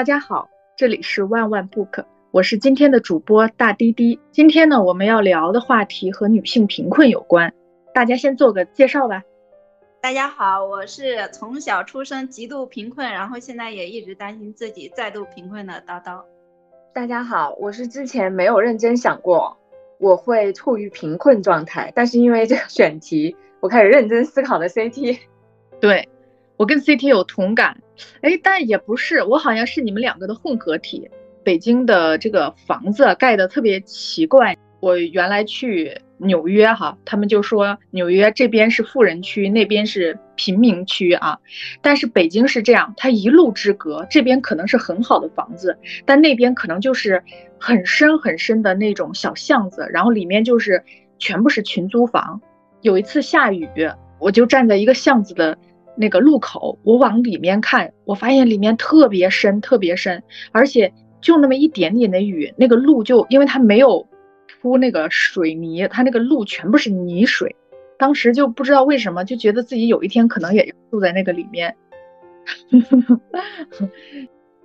大家好，这里是万万 book，我是今天的主播大滴滴。今天呢，我们要聊的话题和女性贫困有关，大家先做个介绍吧。大家好，我是从小出生极度贫困，然后现在也一直担心自己再度贫困的叨叨。大家好，我是之前没有认真想过我会处于贫困状态，但是因为这个选题，我开始认真思考的 CT。对。我跟 CT 有同感，哎，但也不是，我好像是你们两个的混合体。北京的这个房子盖的特别奇怪。我原来去纽约哈，他们就说纽约这边是富人区，那边是贫民区啊。但是北京是这样，它一路之隔，这边可能是很好的房子，但那边可能就是很深很深的那种小巷子，然后里面就是全部是群租房。有一次下雨，我就站在一个巷子的。那个路口，我往里面看，我发现里面特别深，特别深，而且就那么一点点的雨，那个路就因为它没有铺那个水泥，它那个路全部是泥水。当时就不知道为什么，就觉得自己有一天可能也住在那个里面。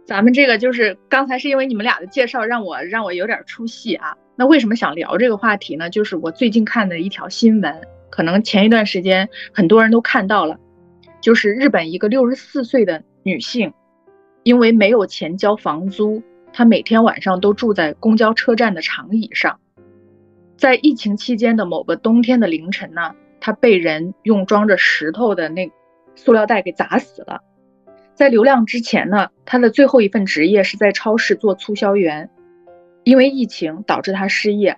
咱们这个就是刚才是因为你们俩的介绍，让我让我有点出戏啊。那为什么想聊这个话题呢？就是我最近看的一条新闻，可能前一段时间很多人都看到了。就是日本一个六十四岁的女性，因为没有钱交房租，她每天晚上都住在公交车站的长椅上。在疫情期间的某个冬天的凌晨呢，她被人用装着石头的那塑料袋给砸死了。在流浪之前呢，她的最后一份职业是在超市做促销员，因为疫情导致她失业。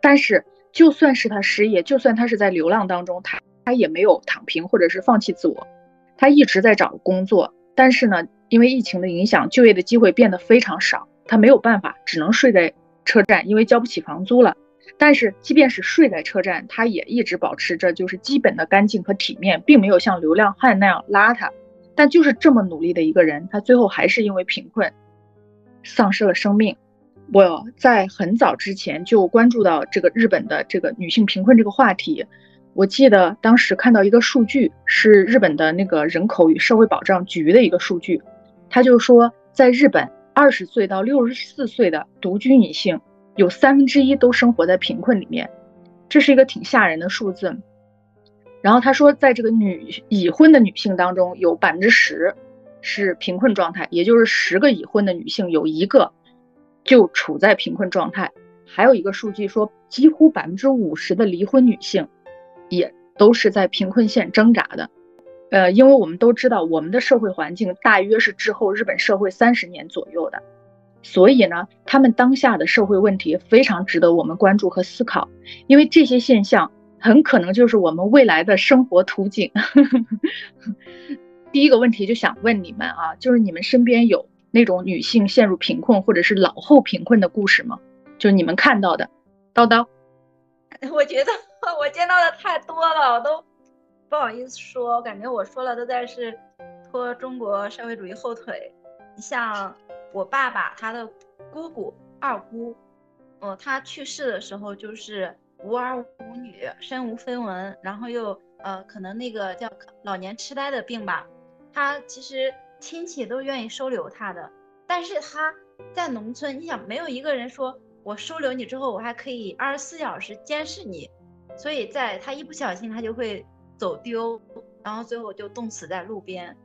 但是就算是她失业，就算她是在流浪当中，她。他也没有躺平或者是放弃自我，他一直在找工作，但是呢，因为疫情的影响，就业的机会变得非常少，他没有办法，只能睡在车站，因为交不起房租了。但是即便是睡在车站，他也一直保持着就是基本的干净和体面，并没有像流浪汉那样邋遢。但就是这么努力的一个人，他最后还是因为贫困丧失了生命。我在很早之前就关注到这个日本的这个女性贫困这个话题。我记得当时看到一个数据，是日本的那个人口与社会保障局的一个数据，他就说，在日本二十岁到六十四岁的独居女性，有三分之一都生活在贫困里面，这是一个挺吓人的数字。然后他说，在这个女已婚的女性当中，有百分之十是贫困状态，也就是十个已婚的女性有一个就处在贫困状态。还有一个数据说，几乎百分之五十的离婚女性。也都是在贫困线挣扎的，呃，因为我们都知道我们的社会环境大约是滞后日本社会三十年左右的，所以呢，他们当下的社会问题非常值得我们关注和思考，因为这些现象很可能就是我们未来的生活图景。第一个问题就想问你们啊，就是你们身边有那种女性陷入贫困或者是老后贫困的故事吗？就是你们看到的，叨叨，我觉得。我见到的太多了，我都不好意思说，我感觉我说了都在是拖中国社会主义后腿。你像我爸爸他的姑姑二姑，嗯，他去世的时候就是无儿无女，身无分文，然后又呃可能那个叫老年痴呆的病吧，他其实亲戚都愿意收留他的，但是他在农村，你想没有一个人说我收留你之后，我还可以二十四小时监视你。所以，在他一不小心，他就会走丢，然后最后就冻死在路边。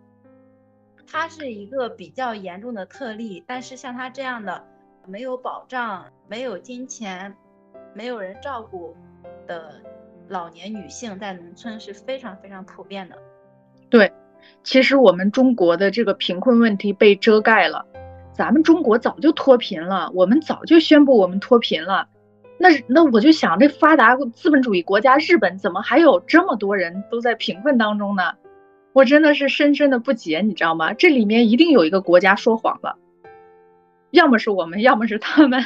他是一个比较严重的特例，但是像他这样的没有保障、没有金钱、没有人照顾的老年女性，在农村是非常非常普遍的。对，其实我们中国的这个贫困问题被遮盖了，咱们中国早就脱贫了，我们早就宣布我们脱贫了。那那我就想，这发达资本主义国家日本怎么还有这么多人都在贫困当中呢？我真的是深深的不解，你知道吗？这里面一定有一个国家说谎了，要么是我们，要么是他们。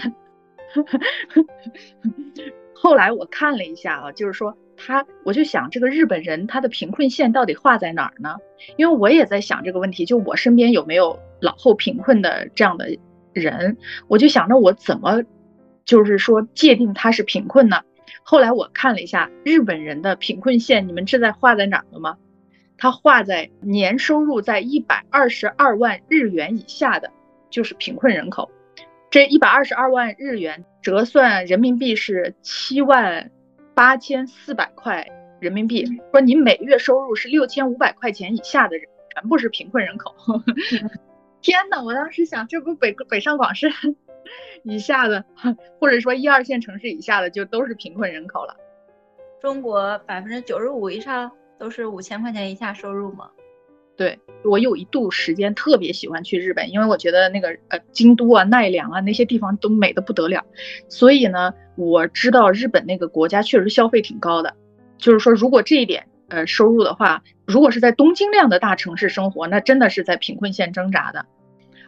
后来我看了一下啊，就是说他，我就想这个日本人他的贫困线到底画在哪儿呢？因为我也在想这个问题，就我身边有没有老后贫困的这样的人？我就想着我怎么。就是说，界定他是贫困呢。后来我看了一下日本人的贫困线，你们知道画在哪儿了吗？他画在年收入在一百二十二万日元以下的，就是贫困人口。这一百二十二万日元折算人民币是七万八千四百块人民币。说你每月收入是六千五百块钱以下的人，全部是贫困人口。天呐，我当时想，这不北北上广深 以下的，或者说一二线城市以下的，就都是贫困人口了。中国百分之九十五以上都是五千块钱以下收入吗？对我有一度时间特别喜欢去日本，因为我觉得那个呃京都啊、奈良啊那些地方都美的不得了。所以呢，我知道日本那个国家确实消费挺高的。就是说，如果这一点呃收入的话，如果是在东京那样的大城市生活，那真的是在贫困线挣扎的。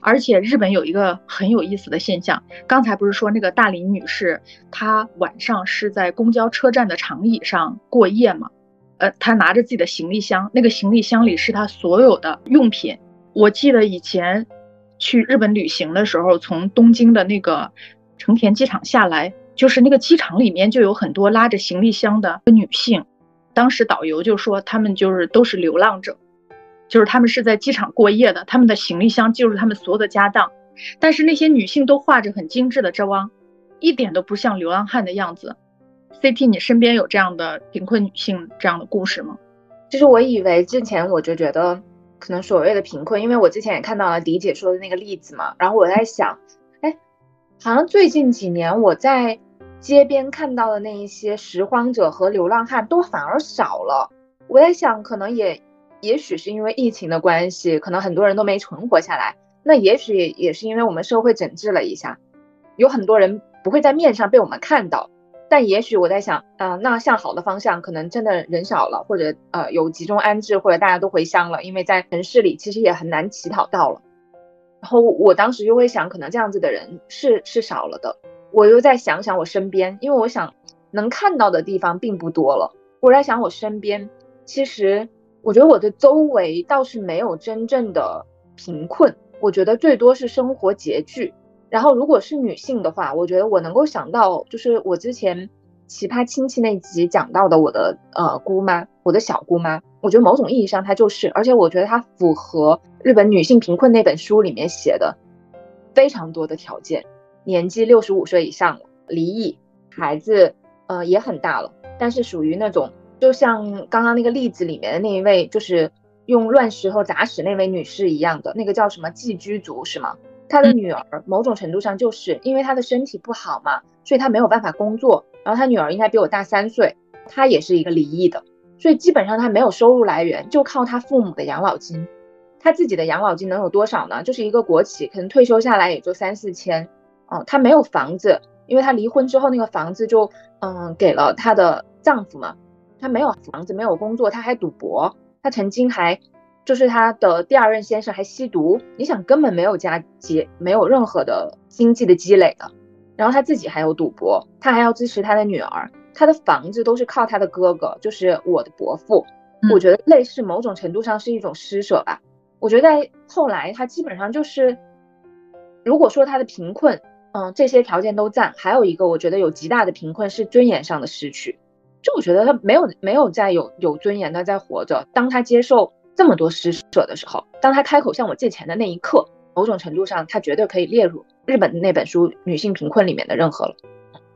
而且日本有一个很有意思的现象，刚才不是说那个大林女士，她晚上是在公交车站的长椅上过夜吗？呃，她拿着自己的行李箱，那个行李箱里是她所有的用品。我记得以前去日本旅行的时候，从东京的那个成田机场下来，就是那个机场里面就有很多拉着行李箱的女性。当时导游就说他们就是都是流浪者。就是他们是在机场过夜的，他们的行李箱就是他们所有的家当，但是那些女性都画着很精致的妆，一点都不像流浪汉的样子。CT，你身边有这样的贫困女性这样的故事吗？就是我以为之前我就觉得，可能所谓的贫困，因为我之前也看到了迪姐说的那个例子嘛，然后我在想，哎，好像最近几年我在街边看到的那一些拾荒者和流浪汉都反而少了。我在想，可能也。也许是因为疫情的关系，可能很多人都没存活下来。那也许也是因为我们社会整治了一下，有很多人不会在面上被我们看到。但也许我在想，啊，那向好的方向，可能真的人少了，或者呃有集中安置，或者大家都回乡了，因为在城市里其实也很难乞讨到了。然后我当时就会想，可能这样子的人是是少了的。我又再想想我身边，因为我想能看到的地方并不多了。我在想我身边，其实。我觉得我的周围倒是没有真正的贫困，我觉得最多是生活拮据。然后如果是女性的话，我觉得我能够想到，就是我之前奇葩亲戚那集讲到的我的呃姑妈，我的小姑妈。我觉得某种意义上她就是，而且我觉得她符合日本女性贫困那本书里面写的非常多的条件，年纪六十五岁以上了，离异，孩子呃也很大了，但是属于那种。就像刚刚那个例子里面的那一位，就是用乱石头砸死那位女士一样的，那个叫什么寄居族是吗？她的女儿某种程度上就是因为她的身体不好嘛，所以她没有办法工作。然后她女儿应该比我大三岁，她也是一个离异的，所以基本上她没有收入来源，就靠她父母的养老金。她自己的养老金能有多少呢？就是一个国企，可能退休下来也就三四千。哦，她没有房子，因为她离婚之后那个房子就嗯给了她的丈夫嘛。她没有房子，没有工作，她还赌博。她曾经还，就是她的第二任先生还吸毒。你想，根本没有家积，没有任何的经济的积累的。然后她自己还有赌博，她还要支持她的女儿。她的房子都是靠她的哥哥，就是我的伯父。我觉得类似某种程度上是一种施舍吧。我觉得在后来，她基本上就是，如果说她的贫困，嗯，这些条件都占，还有一个我觉得有极大的贫困是尊严上的失去。就我觉得他没有没有在有有尊严的在活着。当他接受这么多施舍的时候，当他开口向我借钱的那一刻，某种程度上他绝对可以列入日本的那本书《女性贫困》里面的任何了。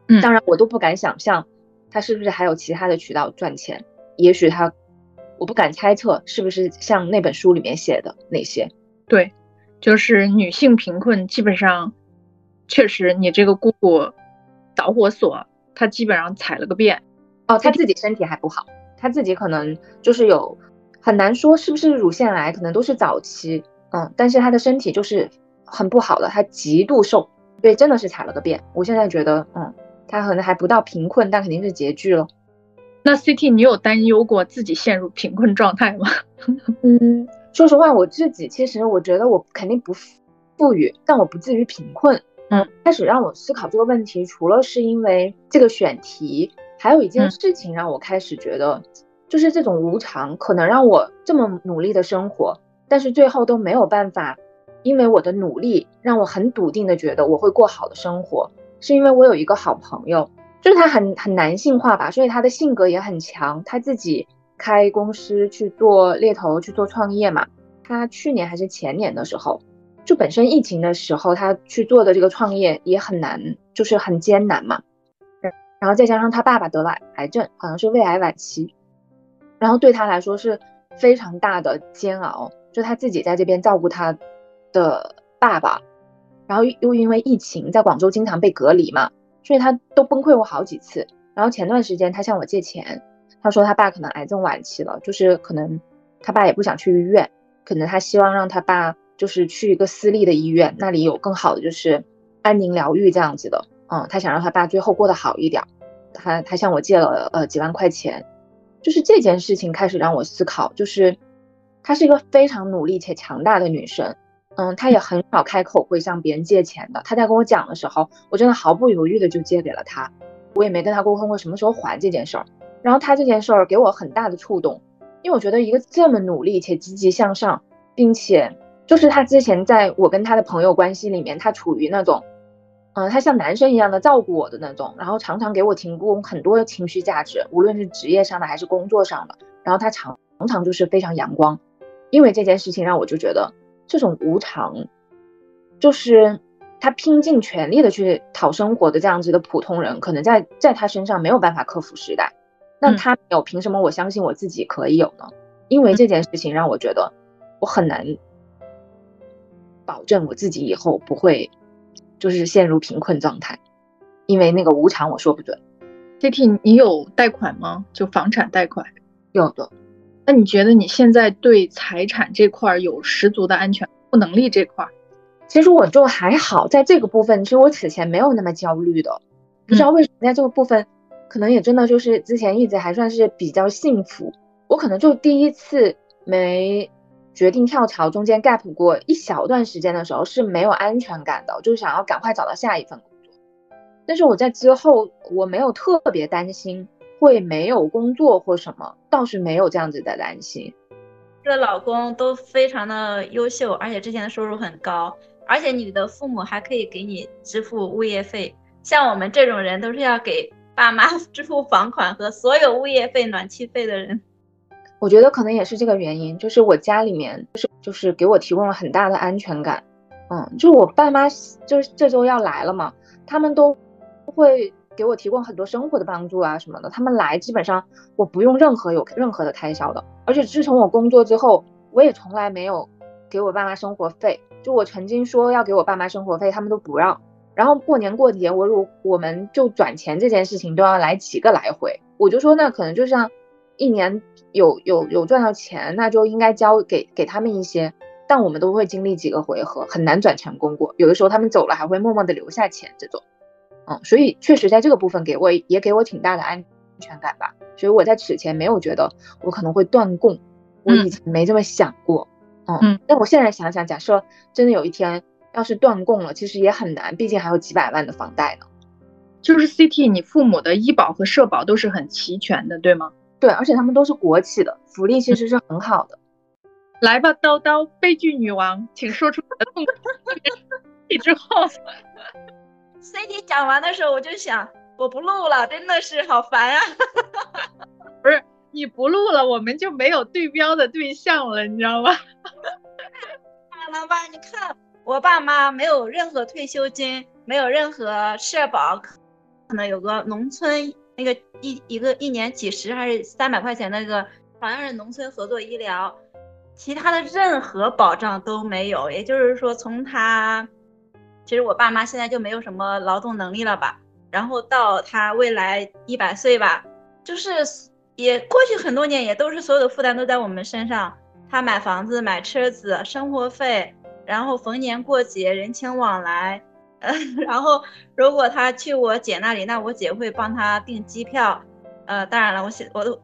嗯，当然我都不敢想象他是不是还有其他的渠道赚钱。也许他，我不敢猜测是不是像那本书里面写的那些。对，就是女性贫困，基本上确实你这个姑姑导火索，她基本上踩了个遍。哦，他自己身体还不好，他自己可能就是有很难说是不是乳腺癌，可能都是早期，嗯，但是他的身体就是很不好的，他极度瘦，对，真的是踩了个遍。我现在觉得，嗯，他可能还不到贫困，但肯定是拮据了。那 CT，你有担忧过自己陷入贫困状态吗？嗯，说实话，我自己其实我觉得我肯定不富裕，但我不至于贫困。嗯，开始让我思考这个问题，除了是因为这个选题。还有一件事情让我开始觉得，就是这种无常可能让我这么努力的生活，但是最后都没有办法，因为我的努力让我很笃定的觉得我会过好的生活，是因为我有一个好朋友，就是他很很男性化吧，所以他的性格也很强，他自己开公司去做猎头去做创业嘛。他去年还是前年的时候，就本身疫情的时候他去做的这个创业也很难，就是很艰难嘛。然后再加上他爸爸得了癌症，好像是胃癌晚期，然后对他来说是非常大的煎熬，就他自己在这边照顾他的爸爸，然后又因为疫情在广州经常被隔离嘛，所以他都崩溃过好几次。然后前段时间他向我借钱，他说他爸可能癌症晚期了，就是可能他爸也不想去医院，可能他希望让他爸就是去一个私立的医院，那里有更好的就是安宁疗愈这样子的。嗯，他想让他爸最后过得好一点，他他向我借了呃几万块钱，就是这件事情开始让我思考，就是她是一个非常努力且强大的女生，嗯，她也很少开口会向别人借钱的。她在跟我讲的时候，我真的毫不犹豫的就借给了她，我也没跟她沟通过什么时候还这件事儿。然后她这件事儿给我很大的触动，因为我觉得一个这么努力且积极向上，并且就是他之前在我跟他的朋友关系里面，他处于那种。嗯，他像男生一样的照顾我的那种，然后常常给我提供很多的情绪价值，无论是职业上的还是工作上的。然后他常常就是非常阳光，因为这件事情让我就觉得这种无常，就是他拼尽全力的去讨生活的这样子的普通人，可能在在他身上没有办法克服时代。那他有，凭什么我相信我自己可以有呢？因为这件事情让我觉得我很难保证我自己以后不会。就是陷入贫困状态，因为那个无常我说不准。T T，你有贷款吗？就房产贷款？有的。那你觉得你现在对财产这块有十足的安全不能力这块？其实我就还好，在这个部分，其实我此前没有那么焦虑的。不知道为什么在这个部分，可能也真的就是之前一直还算是比较幸福。我可能就第一次没。决定跳槽，中间 gap 过一小段时间的时候是没有安全感的，就是想要赶快找到下一份工作。但是我在之后我没有特别担心会没有工作或什么，倒是没有这样子的担心。这老公都非常的优秀，而且之前的收入很高，而且你的父母还可以给你支付物业费。像我们这种人都是要给爸妈 支付房款和所有物业费、暖气费的人。我觉得可能也是这个原因，就是我家里面就是就是给我提供了很大的安全感，嗯，就我爸妈就是这周要来了嘛，他们都会给我提供很多生活的帮助啊什么的，他们来基本上我不用任何有任何的开销的，而且自从我工作之后，我也从来没有给我爸妈生活费，就我曾经说要给我爸妈生活费，他们都不让，然后过年过节我如我们就转钱这件事情都要来几个来回，我就说那可能就像。一年有有有赚到钱，那就应该交给给他们一些，但我们都会经历几个回合，很难转成功过。有的时候他们走了，还会默默的留下钱这种，嗯，所以确实在这个部分给我也给我挺大的安全感吧。所以我在此前没有觉得我可能会断供，我以前没这么想过，嗯，但我现在想想，假设真的有一天要是断供了，其实也很难，毕竟还有几百万的房贷呢。就是 CT，你父母的医保和社保都是很齐全的，对吗？对，而且他们都是国企的，福利其实是很好的。来吧，叨叨，悲剧女王，请说出你的痛苦。之后，CD 讲完的时候，我就想，我不录了，真的是好烦啊！不是你不录了，我们就没有对标的对象了，你知道吗？看了吧？你看，我爸妈没有任何退休金，没有任何社保，可能有个农村。那个一一个一年几十还是三百块钱那个，好像是农村合作医疗，其他的任何保障都没有。也就是说，从他，其实我爸妈现在就没有什么劳动能力了吧？然后到他未来一百岁吧，就是也过去很多年也都是所有的负担都在我们身上。他买房子、买车子、生活费，然后逢年过节人情往来。呃，然后如果他去我姐那里，那我姐会帮他订机票。呃，当然了，我写我都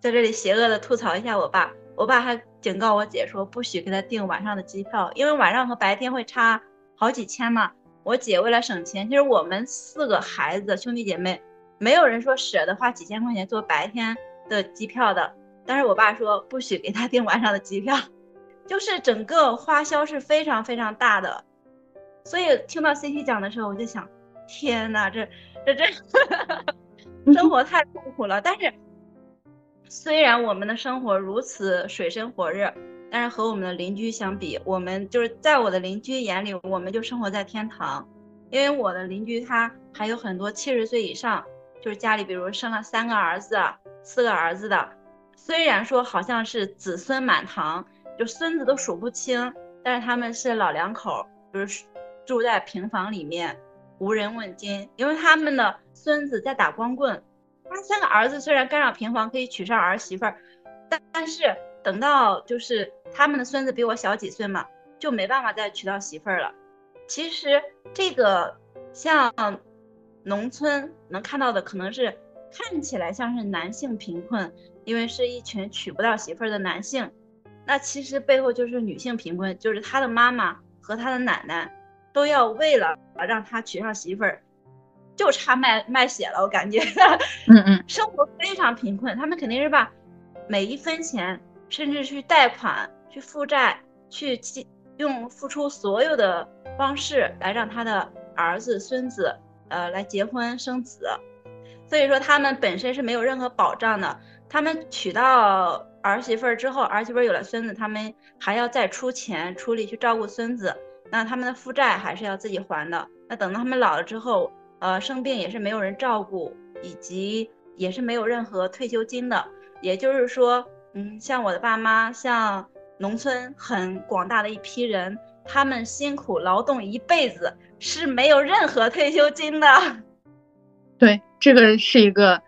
在这里邪恶的吐槽一下我爸。我爸还警告我姐说，不许给他订晚上的机票，因为晚上和白天会差好几千嘛。我姐为了省钱，其实我们四个孩子兄弟姐妹，没有人说舍得花几千块钱坐白天的机票的。但是我爸说，不许给他订晚上的机票，就是整个花销是非常非常大的。所以听到 CT 讲的时候，我就想，天哪，这这这 生活太痛苦了。但是虽然我们的生活如此水深火热，但是和我们的邻居相比，我们就是在我的邻居眼里，我们就生活在天堂。因为我的邻居他还有很多七十岁以上，就是家里比如生了三个儿子、四个儿子的，虽然说好像是子孙满堂，就孙子都数不清，但是他们是老两口，就是住在平房里面，无人问津，因为他们的孙子在打光棍。他三个儿子虽然干上平房可以娶上儿媳妇儿，但但是等到就是他们的孙子比我小几岁嘛，就没办法再娶到媳妇儿了。其实这个像农村能看到的，可能是看起来像是男性贫困，因为是一群娶不到媳妇儿的男性。那其实背后就是女性贫困，就是他的妈妈和他的奶奶都要为了让他娶上媳妇儿，就差卖卖血了。我感觉，嗯嗯，生活非常贫困，他们肯定是把每一分钱，甚至去贷款、去负债、去用付出所有的。方式来让他的儿子、孙子，呃，来结婚生子，所以说他们本身是没有任何保障的。他们娶到儿媳妇儿之后，儿媳妇儿有了孙子，他们还要再出钱出力去照顾孙子，那他们的负债还是要自己还的。那等到他们老了之后，呃，生病也是没有人照顾，以及也是没有任何退休金的。也就是说，嗯，像我的爸妈，像农村很广大的一批人。他们辛苦劳动一辈子是没有任何退休金的，对，这个是一个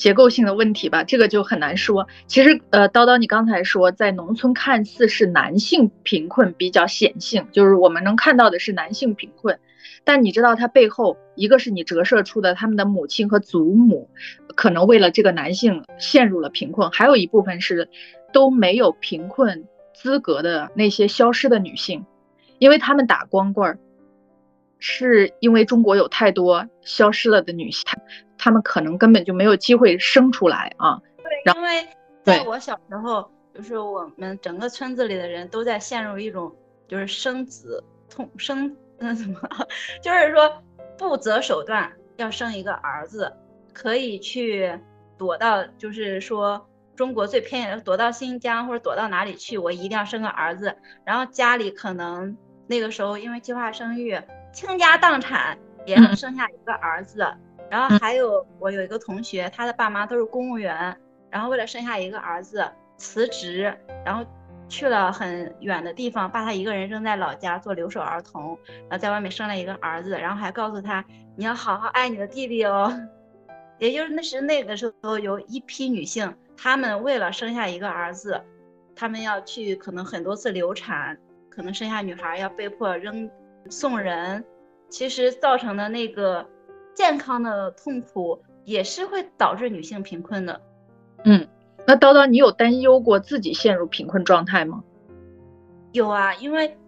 结构性的问题吧，这个就很难说。其实，呃，叨叨，你刚才说在农村看似是男性贫困比较显性，就是我们能看到的是男性贫困，但你知道它背后一个是你折射出的他们的母亲和祖母可能为了这个男性陷入了贫困，还有一部分是都没有贫困。资格的那些消失的女性，因为他们打光棍儿，是因为中国有太多消失了的女性，她们可能根本就没有机会生出来啊。对，因为在我小时候，就是我们整个村子里的人都在陷入一种就是生子痛生那什么，就是说不择手段要生一个儿子，可以去躲到，就是说。中国最偏远的，躲到新疆或者躲到哪里去？我一定要生个儿子。然后家里可能那个时候因为计划生育，倾家荡产也能生下一个儿子。然后还有我有一个同学，他的爸妈都是公务员，然后为了生下一个儿子辞职，然后去了很远的地方，把他一个人扔在老家做留守儿童，然后在外面生了一个儿子，然后还告诉他你要好好爱你的弟弟哦。也就是那时那个时候有一批女性。她们为了生下一个儿子，她们要去可能很多次流产，可能生下女孩要被迫扔送人，其实造成的那个健康的痛苦也是会导致女性贫困的。嗯，那叨叨，你有担忧过自己陷入贫困状态吗？有啊，因为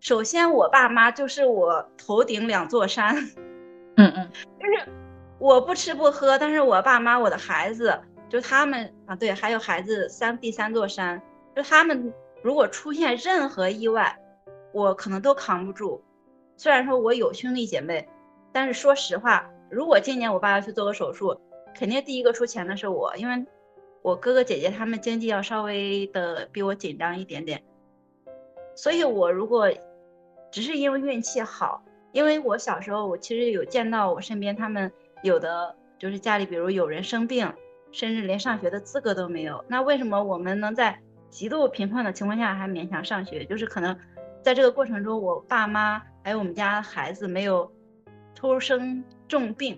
首先我爸妈就是我头顶两座山。嗯嗯，就是我不吃不喝，但是我爸妈我的孩子。就他们啊，对，还有孩子三第三座山，就他们如果出现任何意外，我可能都扛不住。虽然说我有兄弟姐妹，但是说实话，如果今年我爸要去做个手术，肯定第一个出钱的是我，因为我哥哥姐姐他们经济要稍微的比我紧张一点点。所以，我如果只是因为运气好，因为我小时候我其实有见到我身边他们有的就是家里比如有人生病。甚至连上学的资格都没有，那为什么我们能在极度贫困的情况下还勉强上学？就是可能在这个过程中，我爸妈还有我们家孩子没有突生重病，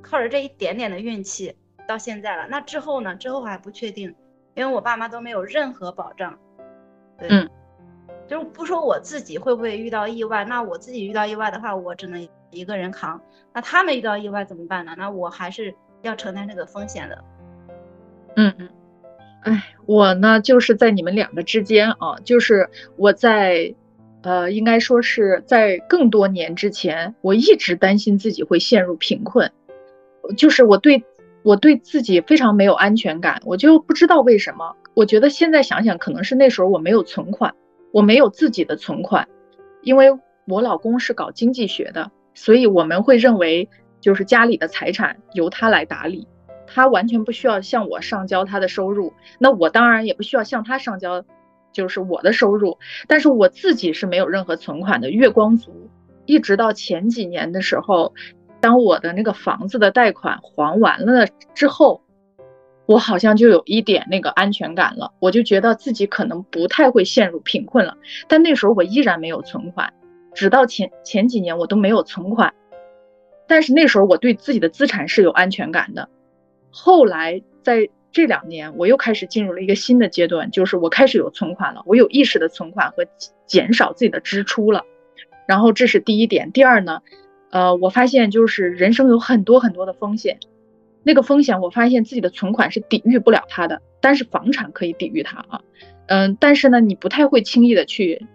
靠着这一点点的运气到现在了。那之后呢？之后还不确定，因为我爸妈都没有任何保障。对，就是不说我自己会不会遇到意外，那我自己遇到意外的话，我只能一个人扛。那他们遇到意外怎么办呢？那我还是。要承担这个风险的，嗯嗯，哎，我呢就是在你们两个之间啊，就是我在，呃，应该说是在更多年之前，我一直担心自己会陷入贫困，就是我对我对自己非常没有安全感，我就不知道为什么，我觉得现在想想，可能是那时候我没有存款，我没有自己的存款，因为我老公是搞经济学的，所以我们会认为。就是家里的财产由他来打理，他完全不需要向我上交他的收入，那我当然也不需要向他上交，就是我的收入。但是我自己是没有任何存款的，月光族。一直到前几年的时候，当我的那个房子的贷款还完了之后，我好像就有一点那个安全感了，我就觉得自己可能不太会陷入贫困了。但那时候我依然没有存款，直到前前几年我都没有存款。但是那时候我对自己的资产是有安全感的。后来在这两年，我又开始进入了一个新的阶段，就是我开始有存款了，我有意识的存款和减少自己的支出了。然后这是第一点。第二呢，呃，我发现就是人生有很多很多的风险，那个风险我发现自己的存款是抵御不了它的，但是房产可以抵御它啊。嗯，但是呢，你不太会轻易的去，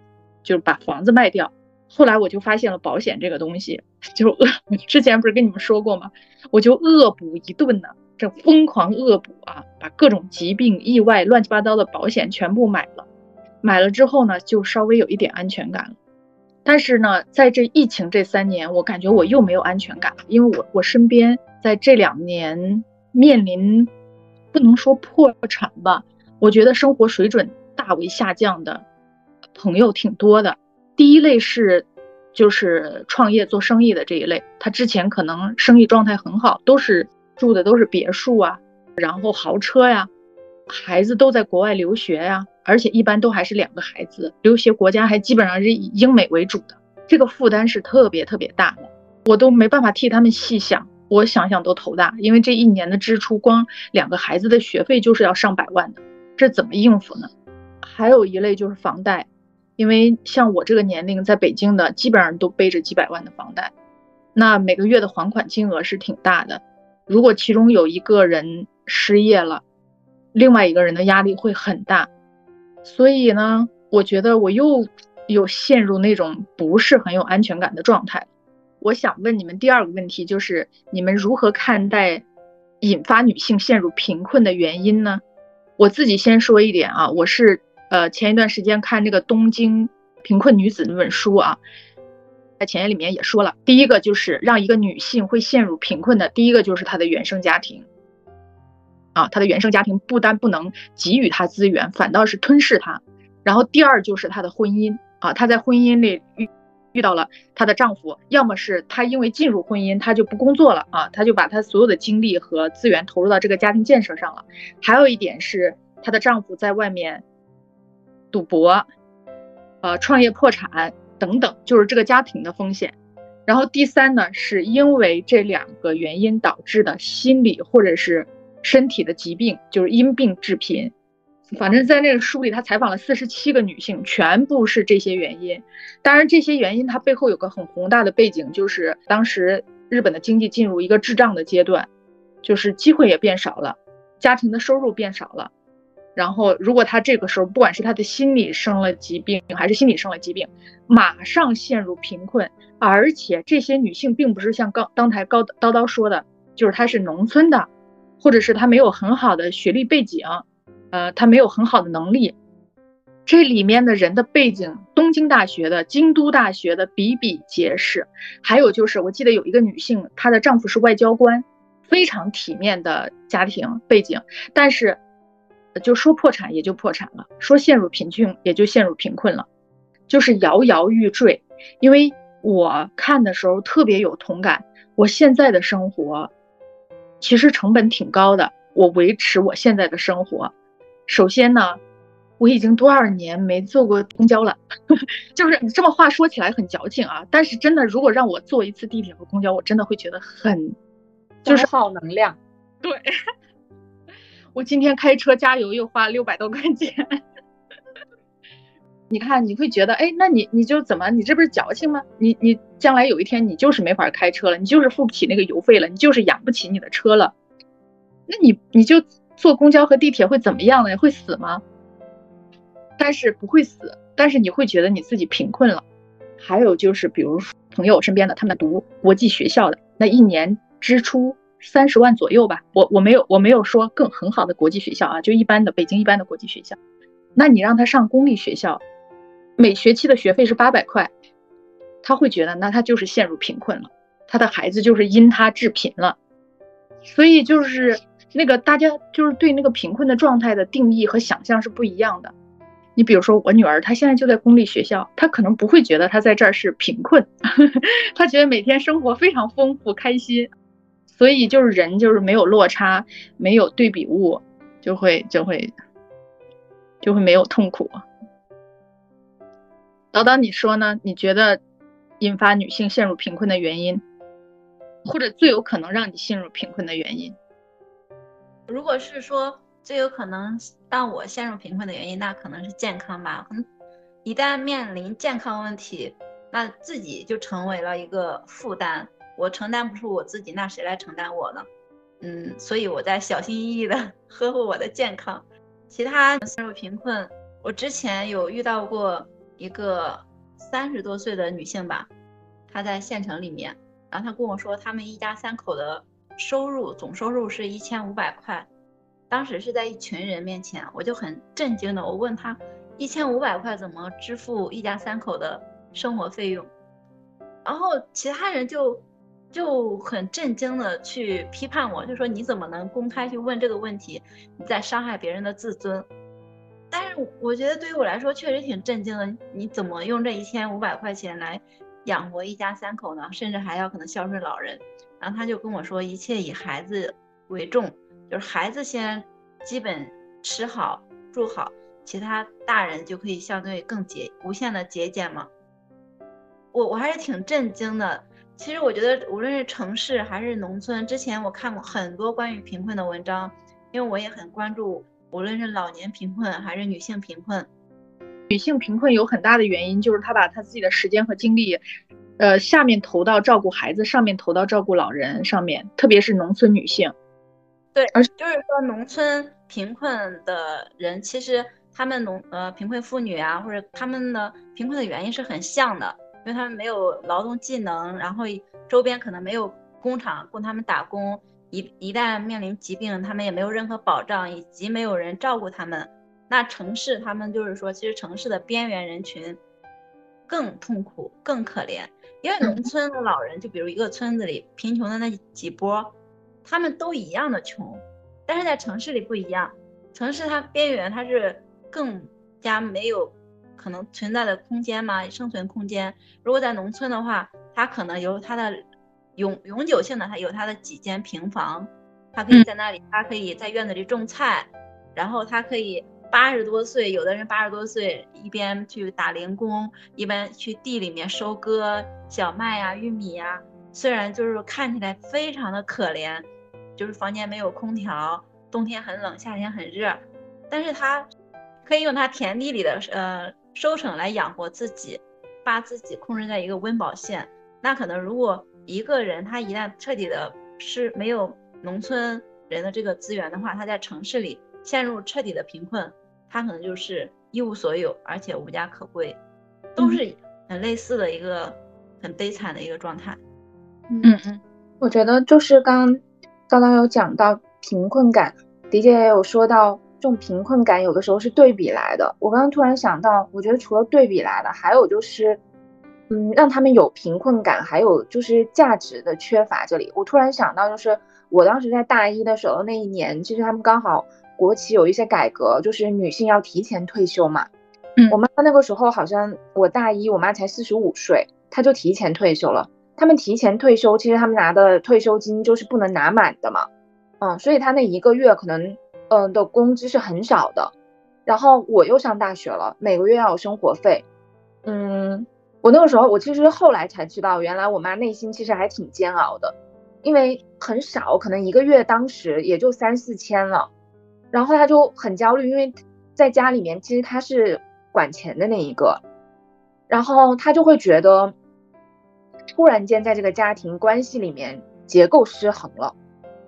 就是把房子卖掉。后来我就发现了保险这个东西，就 恶之前不是跟你们说过吗？我就恶补一顿呢，这疯狂恶补啊，把各种疾病、意外、乱七八糟的保险全部买了。买了之后呢，就稍微有一点安全感了。但是呢，在这疫情这三年，我感觉我又没有安全感了，因为我我身边在这两年面临不能说破产吧，我觉得生活水准大为下降的朋友挺多的。第一类是就是创业做生意的这一类，他之前可能生意状态很好，都是住的都是别墅啊，然后豪车呀，孩子都在国外留学呀。而且一般都还是两个孩子，留学国家还基本上是以英美为主的，这个负担是特别特别大的，我都没办法替他们细想，我想想都头大，因为这一年的支出，光两个孩子的学费就是要上百万的，这怎么应付呢？还有一类就是房贷，因为像我这个年龄在北京的，基本上都背着几百万的房贷，那每个月的还款金额是挺大的，如果其中有一个人失业了，另外一个人的压力会很大。所以呢，我觉得我又有陷入那种不是很有安全感的状态。我想问你们第二个问题，就是你们如何看待引发女性陷入贫困的原因呢？我自己先说一点啊，我是呃前一段时间看这个《东京贫困女子》那本书啊，在前言里面也说了，第一个就是让一个女性会陷入贫困的，第一个就是她的原生家庭。啊，她的原生家庭不单不能给予她资源，反倒是吞噬她。然后第二就是她的婚姻啊，她在婚姻里遇遇到了她的丈夫，要么是她因为进入婚姻，她就不工作了啊，她就把她所有的精力和资源投入到这个家庭建设上了。还有一点是她的丈夫在外面赌博，呃，创业破产等等，就是这个家庭的风险。然后第三呢，是因为这两个原因导致的心理或者是。身体的疾病就是因病致贫，反正在那个书里，他采访了四十七个女性，全部是这些原因。当然，这些原因它背后有个很宏大的背景，就是当时日本的经济进入一个滞胀的阶段，就是机会也变少了，家庭的收入变少了。然后，如果他这个时候不管是他的心理生了疾病，还是心理生了疾病，马上陷入贫困。而且这些女性并不是像刚刚才高叨叨说的，就是她是农村的。或者是她没有很好的学历背景，呃，她没有很好的能力，这里面的人的背景，东京大学的、京都大学的比比皆是。还有就是，我记得有一个女性，她的丈夫是外交官，非常体面的家庭背景，但是就说破产也就破产了，说陷入贫穷也就陷入贫困了，就是摇摇欲坠。因为我看的时候特别有同感，我现在的生活。其实成本挺高的，我维持我现在的生活。首先呢，我已经多少年没坐过公交了，就是你这么话说起来很矫情啊。但是真的，如果让我坐一次地铁和公交，我真的会觉得很，就是耗能量。对，我今天开车加油又花六百多块钱。你看，你会觉得，哎，那你你就怎么，你这不是矫情吗？你你将来有一天你就是没法开车了，你就是付不起那个油费了，你就是养不起你的车了，那你你就坐公交和地铁会怎么样呢？会死吗？但是不会死，但是你会觉得你自己贫困了。还有就是，比如朋友身边的，他们读国际学校的，那一年支出三十万左右吧。我我没有我没有说更很好的国际学校啊，就一般的北京一般的国际学校。那你让他上公立学校？每学期的学费是八百块，他会觉得那他就是陷入贫困了，他的孩子就是因他致贫了，所以就是那个大家就是对那个贫困的状态的定义和想象是不一样的。你比如说我女儿，她现在就在公立学校，她可能不会觉得她在这儿是贫困，她觉得每天生活非常丰富开心。所以就是人就是没有落差，没有对比物，就会就会就会没有痛苦。导导，你说呢？你觉得引发女性陷入贫困的原因，或者最有可能让你陷入贫困的原因？如果是说最有可能让我陷入贫困的原因，那可能是健康吧。可能一旦面临健康问题，那自己就成为了一个负担。我承担不出我自己，那谁来承担我呢？嗯，所以我在小心翼翼的 呵护我的健康。其他陷入贫困，我之前有遇到过一个三十多岁的女性吧，她在县城里面，然后她跟我说，他们一家三口的收入总收入是一千五百块。当时是在一群人面前，我就很震惊的，我问她，一千五百块怎么支付一家三口的生活费用？然后其他人就。就很震惊的去批判我，就说你怎么能公开去问这个问题？你在伤害别人的自尊。但是我觉得对于我来说确实挺震惊的。你怎么用这一千五百块钱来养活一家三口呢？甚至还要可能孝顺老人。然后他就跟我说，一切以孩子为重，就是孩子先基本吃好住好，其他大人就可以相对更节无限的节俭嘛。我我还是挺震惊的。其实我觉得，无论是城市还是农村，之前我看过很多关于贫困的文章，因为我也很关注，无论是老年贫困还是女性贫困。女性贫困有很大的原因，就是她把她自己的时间和精力，呃，下面投到照顾孩子，上面投到照顾老人上面，特别是农村女性。对，而就是说，农村贫困的人，其实他们农呃贫困妇女啊，或者他们的贫困的原因是很像的。因为他们没有劳动技能，然后周边可能没有工厂供他们打工，一一旦面临疾病，他们也没有任何保障，以及没有人照顾他们。那城市他们就是说，其实城市的边缘人群更痛苦、更可怜，因为农 村的老人，就比如一个村子里贫穷的那几波，他们都一样的穷，但是在城市里不一样，城市它边缘它是更加没有。可能存在的空间嘛，生存空间。如果在农村的话，它可能有它的永永久性的，它有它的几间平房，它可以在那里，它可以在院子里种菜，然后它可以八十多岁，有的人八十多岁一边去打零工，一边去地里面收割小麦呀、玉米呀。虽然就是看起来非常的可怜，就是房间没有空调，冬天很冷，夏天很热，但是他可以用他田地里的呃。收成来养活自己，把自己控制在一个温饱线。那可能如果一个人他一旦彻底的是没有农村人的这个资源的话，他在城市里陷入彻底的贫困，他可能就是一无所有，而且无家可归，都是很类似的一个很悲惨的一个状态。嗯嗯，我觉得就是刚刚刚有讲到贫困感，迪姐也有说到。这种贫困感有的时候是对比来的。我刚刚突然想到，我觉得除了对比来的，还有就是，嗯，让他们有贫困感，还有就是价值的缺乏。这里我突然想到，就是我当时在大一的时候那一年，其实他们刚好国企有一些改革，就是女性要提前退休嘛。嗯，我妈那个时候好像我大一，我妈才四十五岁，她就提前退休了。他们提前退休，其实他们拿的退休金就是不能拿满的嘛。嗯，所以他那一个月可能。嗯的工资是很少的，然后我又上大学了，每个月要有生活费。嗯，我那个时候我其实后来才知道，原来我妈内心其实还挺煎熬的，因为很少，可能一个月当时也就三四千了，然后她就很焦虑，因为在家里面其实她是管钱的那一个，然后她就会觉得突然间在这个家庭关系里面结构失衡了。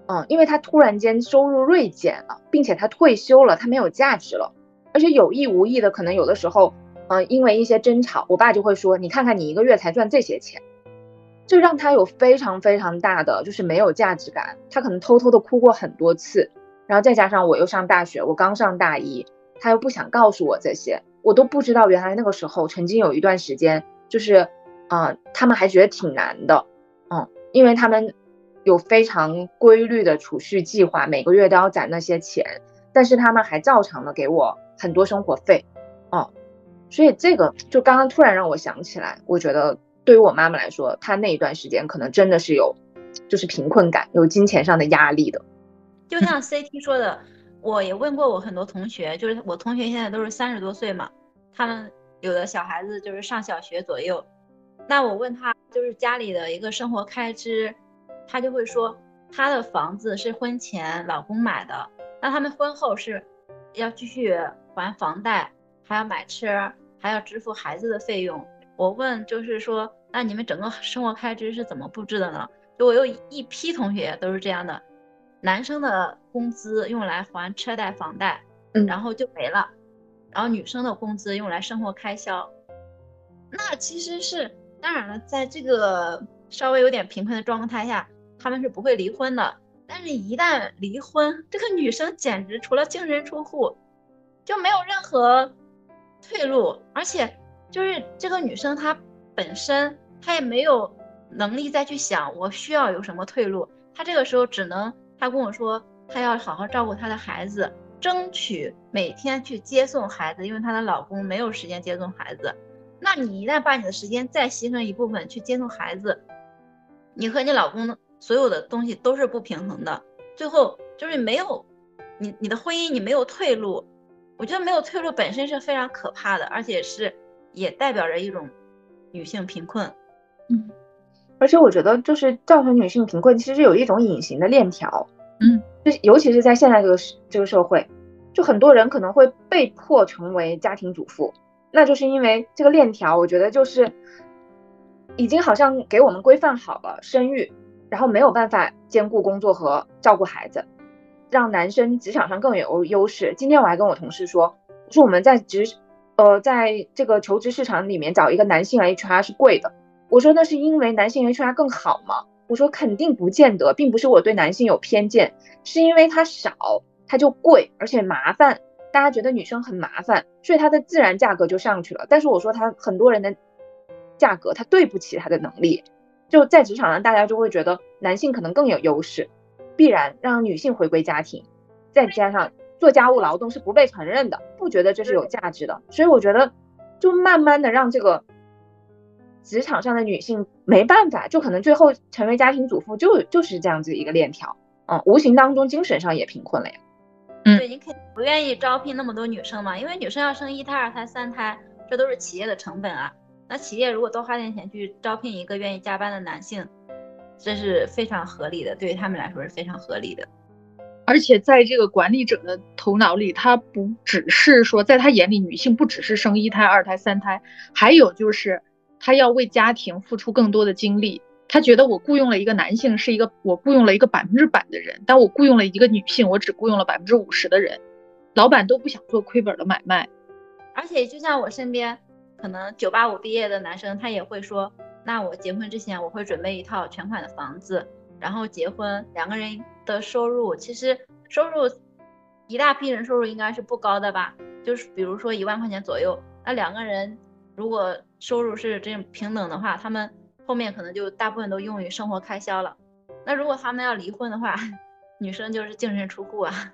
嗯，因为他突然间收入锐减了，并且他退休了，他没有价值了，而且有意无意的，可能有的时候，嗯，因为一些争吵，我爸就会说，你看看你一个月才赚这些钱，这让他有非常非常大的就是没有价值感，他可能偷偷的哭过很多次，然后再加上我又上大学，我刚上大一，他又不想告诉我这些，我都不知道原来那个时候曾经有一段时间，就是，啊，他们还觉得挺难的，嗯，因为他们。有非常规律的储蓄计划，每个月都要攒那些钱，但是他们还照常的给我很多生活费，哦，所以这个就刚刚突然让我想起来，我觉得对于我妈妈来说，她那一段时间可能真的是有，就是贫困感，有金钱上的压力的。就像 CT 说的，我也问过我很多同学，就是我同学现在都是三十多岁嘛，他们有的小孩子就是上小学左右，那我问他就是家里的一个生活开支。他就会说，他的房子是婚前老公买的，那他们婚后是要继续还房贷，还要买车，还要支付孩子的费用。我问，就是说，那你们整个生活开支是怎么布置的呢？就我有一批同学都是这样的，男生的工资用来还车贷、房贷，然后就没了，然后女生的工资用来生活开销。那其实是当然了，在这个稍微有点贫困的状态下。他们是不会离婚的，但是，一旦离婚，这个女生简直除了净身出户，就没有任何退路。而且，就是这个女生她本身，她也没有能力再去想我需要有什么退路。她这个时候只能，她跟我说，她要好好照顾她的孩子，争取每天去接送孩子，因为她的老公没有时间接送孩子。那你一旦把你的时间再牺牲一部分去接送孩子，你和你老公？所有的东西都是不平衡的，最后就是没有你你的婚姻你没有退路，我觉得没有退路本身是非常可怕的，而且是也代表着一种女性贫困。嗯，而且我觉得就是造成女性贫困，其实有一种隐形的链条。嗯，就尤其是在现在这个这个社会，就很多人可能会被迫成为家庭主妇，那就是因为这个链条，我觉得就是已经好像给我们规范好了生育。然后没有办法兼顾工作和照顾孩子，让男生职场上更有优势。今天我还跟我同事说，说我们在职，呃，在这个求职市场里面找一个男性 HR 是贵的。我说那是因为男性 HR 更好吗？我说肯定不见得，并不是我对男性有偏见，是因为他少，他就贵，而且麻烦。大家觉得女生很麻烦，所以它的自然价格就上去了。但是我说他很多人的价格，他对不起他的能力。就在职场上，大家就会觉得男性可能更有优势，必然让女性回归家庭，再加上做家务劳动是不被承认的，不觉得这是有价值的，所以我觉得就慢慢的让这个职场上的女性没办法，就可能最后成为家庭主妇，就就是这样子一个链条，嗯，无形当中精神上也贫困了呀。嗯，对你肯定不愿意招聘那么多女生嘛，因为女生要生一胎、二胎、三胎，这都是企业的成本啊。那企业如果多花点钱去招聘一个愿意加班的男性，这是非常合理的，对于他们来说是非常合理的。而且在这个管理者的头脑里，他不只是说，在他眼里，女性不只是生一胎、二胎、三胎，还有就是他要为家庭付出更多的精力。他觉得我雇佣了一个男性是一个我雇佣了一个百分之百的人，但我雇佣了一个女性，我只雇佣了百分之五十的人。老板都不想做亏本的买卖，而且就像我身边。可能九八五毕业的男生，他也会说，那我结婚之前我会准备一套全款的房子，然后结婚，两个人的收入其实收入一大批人收入应该是不高的吧，就是比如说一万块钱左右，那两个人如果收入是这种平等的话，他们后面可能就大部分都用于生活开销了。那如果他们要离婚的话，女生就是净身出户啊。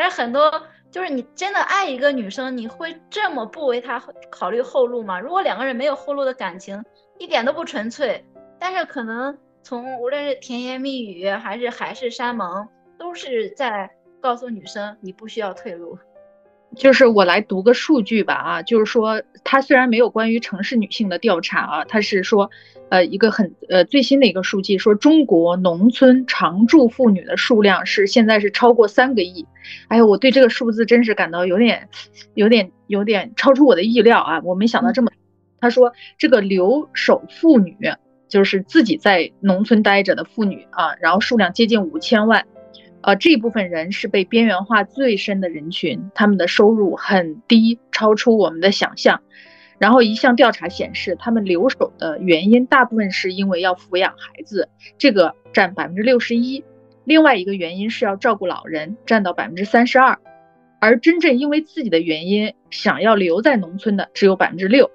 但是很多就是你真的爱一个女生，你会这么不为她考虑后路吗？如果两个人没有后路的感情，一点都不纯粹。但是可能从无论是甜言蜜语还是海誓山盟，都是在告诉女生你不需要退路。就是我来读个数据吧啊，就是说它虽然没有关于城市女性的调查啊，它是说。呃，一个很呃最新的一个数据说，中国农村常住妇女的数量是现在是超过三个亿。哎呀，我对这个数字真是感到有点、有点、有点超出我的意料啊！我没想到这么。他说，这个留守妇女就是自己在农村待着的妇女啊，然后数量接近五千万。呃，这部分人是被边缘化最深的人群，他们的收入很低，超出我们的想象。然后一项调查显示，他们留守的原因大部分是因为要抚养孩子，这个占百分之六十一；另外一个原因是要照顾老人，占到百分之三十二。而真正因为自己的原因想要留在农村的只有百分之六。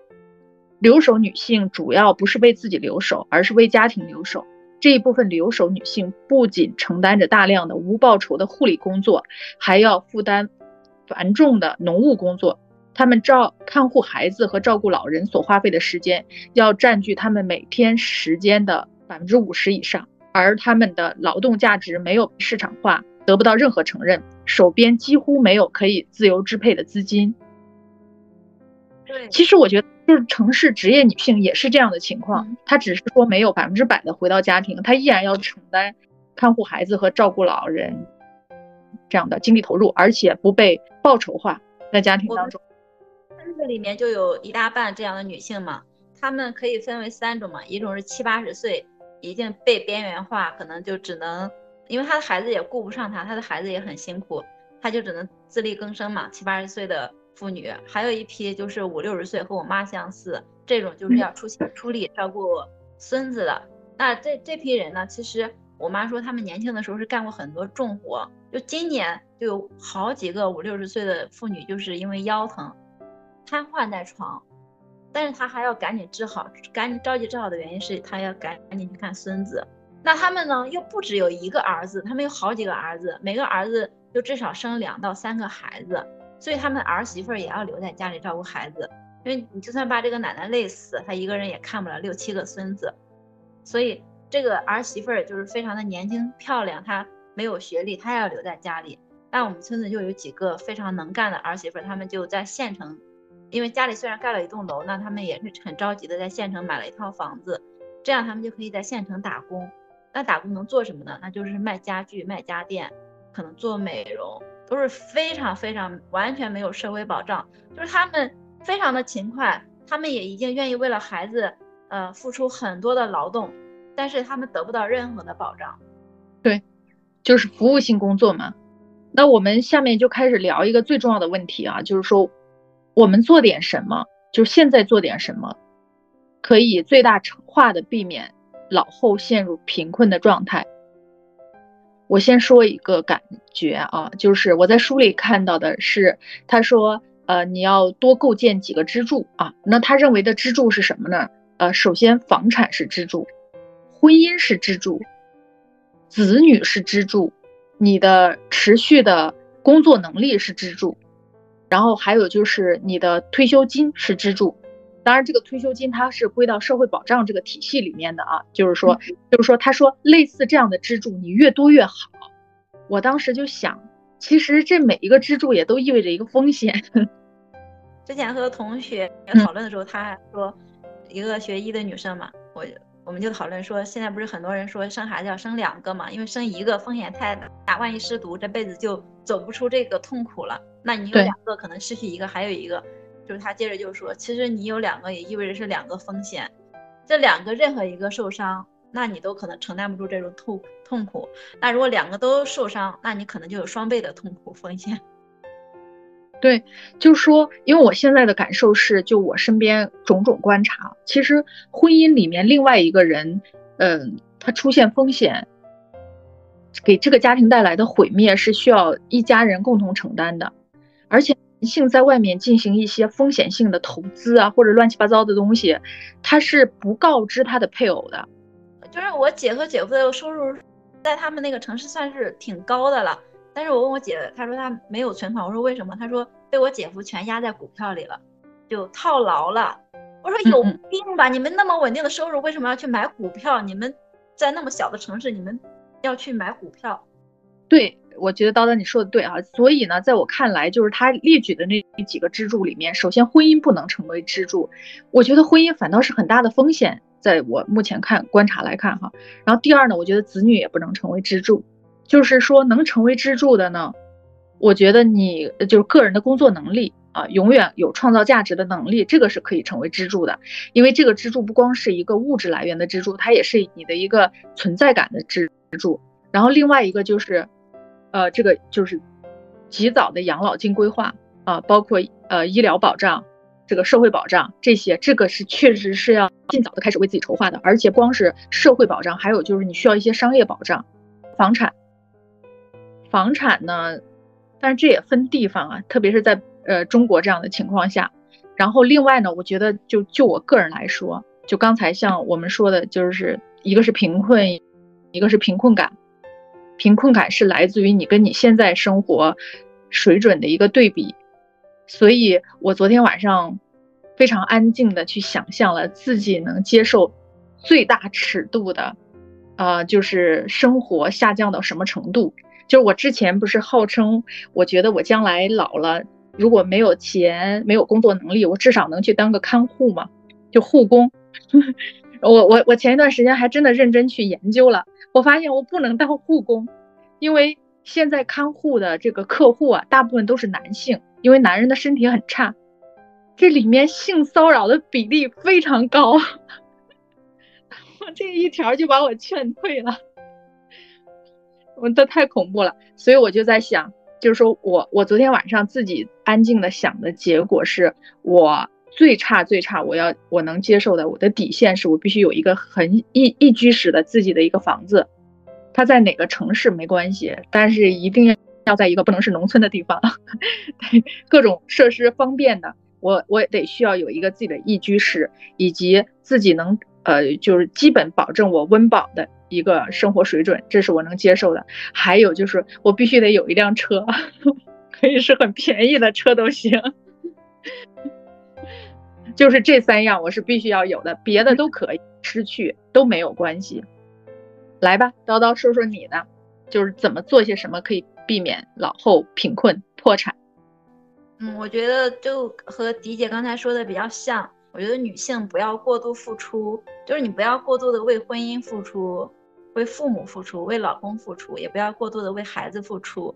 留守女性主要不是为自己留守，而是为家庭留守。这一部分留守女性不仅承担着大量的无报酬的护理工作，还要负担繁重的农务工作。她们照看护孩子和照顾老人所花费的时间，要占据他们每天时间的百分之五十以上，而他们的劳动价值没有市场化，得不到任何承认，手边几乎没有可以自由支配的资金。对，其实我觉得，就是城市职业女性也是这样的情况，她只是说没有百分之百的回到家庭，她依然要承担看护孩子和照顾老人这样的精力投入，而且不被报酬化在家庭当中。村子里面就有一大半这样的女性嘛，她们可以分为三种嘛，一种是七八十岁已经被边缘化，可能就只能因为她的孩子也顾不上她，她的孩子也很辛苦，她就只能自力更生嘛，七八十岁的。妇女，还有一批就是五六十岁和我妈相似，这种就是要出钱出力照顾孙子的。那这这批人呢，其实我妈说他们年轻的时候是干过很多重活，就今年就有好几个五六十岁的妇女就是因为腰疼瘫痪在床，但是她还要赶紧治好，赶紧着急治好的原因是她要赶紧去看孙子。那他们呢又不只有一个儿子，他们有好几个儿子，每个儿子就至少生两到三个孩子。所以他们儿媳妇儿也要留在家里照顾孩子，因为你就算把这个奶奶累死，她一个人也看不了六七个孙子。所以这个儿媳妇儿就是非常的年轻漂亮，她没有学历，她要留在家里。但我们村子就有几个非常能干的儿媳妇儿，他们就在县城，因为家里虽然盖了一栋楼，那他们也是很着急的在县城买了一套房子，这样他们就可以在县城打工。那打工能做什么呢？那就是卖家具、卖家电，可能做美容。都是非常非常完全没有社会保障，就是他们非常的勤快，他们也已经愿意为了孩子，呃，付出很多的劳动，但是他们得不到任何的保障。对，就是服务性工作嘛。那我们下面就开始聊一个最重要的问题啊，就是说我们做点什么，就是现在做点什么，可以最大程化的避免老后陷入贫困的状态。我先说一个感觉啊，就是我在书里看到的是，他说，呃，你要多构建几个支柱啊。那他认为的支柱是什么呢？呃，首先房产是支柱，婚姻是支柱，子女是支柱，你的持续的工作能力是支柱，然后还有就是你的退休金是支柱。当然，这个退休金它是归到社会保障这个体系里面的啊，就是说，就是说，他说类似这样的支柱，你越多越好。我当时就想，其实这每一个支柱也都意味着一个风险。之前和同学讨论的时候，他还说，一个学医的女生嘛，我我们就讨论说，现在不是很多人说生孩子要生两个嘛，因为生一个风险太大，万一失独，这辈子就走不出这个痛苦了。那你有两个，可能失去一个，还有一个。就是他接着就说，其实你有两个也意味着是两个风险，这两个任何一个受伤，那你都可能承担不住这种痛痛苦。那如果两个都受伤，那你可能就有双倍的痛苦风险。对，就是说，因为我现在的感受是，就我身边种种观察，其实婚姻里面另外一个人，嗯，他出现风险，给这个家庭带来的毁灭是需要一家人共同承担的，而且。性在外面进行一些风险性的投资啊，或者乱七八糟的东西，他是不告知他的配偶的。就是我姐和姐夫的收入，在他们那个城市算是挺高的了。但是我问我姐，她说她没有存款。我说为什么？她说被我姐夫全压在股票里了，就套牢了。我说有病吧？你们那么稳定的收入，为什么要去买股票？你们在那么小的城市，你们要去买股票？对。我觉得叨叨你说的对啊，所以呢，在我看来，就是他列举的那几个支柱里面，首先婚姻不能成为支柱，我觉得婚姻反倒是很大的风险，在我目前看观察来看哈。然后第二呢，我觉得子女也不能成为支柱，就是说能成为支柱的呢，我觉得你就是个人的工作能力啊，永远有创造价值的能力，这个是可以成为支柱的，因为这个支柱不光是一个物质来源的支柱，它也是你的一个存在感的支柱。然后另外一个就是。呃，这个就是及早的养老金规划啊，包括呃医疗保障、这个社会保障这些，这个是确实是要尽早的开始为自己筹划的。而且光是社会保障，还有就是你需要一些商业保障，房产，房产呢，但是这也分地方啊，特别是在呃中国这样的情况下。然后另外呢，我觉得就就我个人来说，就刚才像我们说的，就是一个是贫困，一个是贫困感，贫困感是来自于你跟你现在生活水准的一个对比。所以我昨天晚上非常安静的去想象了自己能接受最大尺度的，呃，就是生活下降到什么程度。就是我之前不是号称，我觉得我将来老了，如果没有钱、没有工作能力，我至少能去当个看护嘛，就护工。我我我前一段时间还真的认真去研究了，我发现我不能当护工，因为现在看护的这个客户啊，大部分都是男性，因为男人的身体很差，这里面性骚扰的比例非常高，我 这一条就把我劝退了。我这太恐怖了，所以我就在想，就是说我我昨天晚上自己安静的想的结果是，我最差最差，我要我能接受的，我的底线是我必须有一个很一一居室的自己的一个房子，它在哪个城市没关系，但是一定要在一个不能是农村的地方，各种设施方便的，我我得需要有一个自己的一居室，以及自己能呃就是基本保证我温饱的。一个生活水准，这是我能接受的。还有就是，我必须得有一辆车，可以是很便宜的车都行。就是这三样，我是必须要有的，别的都可以失去都没有关系。来吧，叨叨说说你的，就是怎么做些什么可以避免老后贫困破产。嗯，我觉得就和迪姐刚才说的比较像。我觉得女性不要过度付出，就是你不要过度的为婚姻付出。为父母付出，为老公付出，也不要过度的为孩子付出。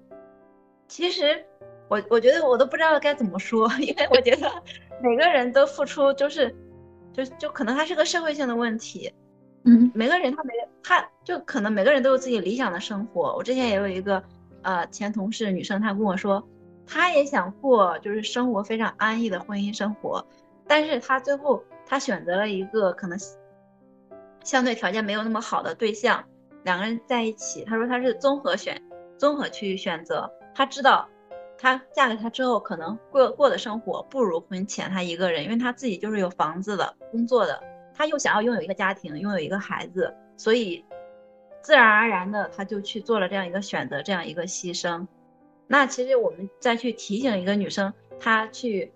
其实，我我觉得我都不知道该怎么说，因为我觉得每个人都付出，就是，就就可能它是个社会性的问题。嗯，每个人他没他就可能每个人都有自己理想的生活。我之前也有一个呃前同事女生，她跟我说，她也想过就是生活非常安逸的婚姻生活，但是她最后她选择了一个可能。相对条件没有那么好的对象，两个人在一起，她说她是综合选，综合去选择。她知道，她嫁给他之后，可能过过的生活不如婚前她一个人，因为她自己就是有房子的、工作的，她又想要拥有一个家庭，拥有一个孩子，所以自然而然的，她就去做了这样一个选择，这样一个牺牲。那其实我们再去提醒一个女生，她去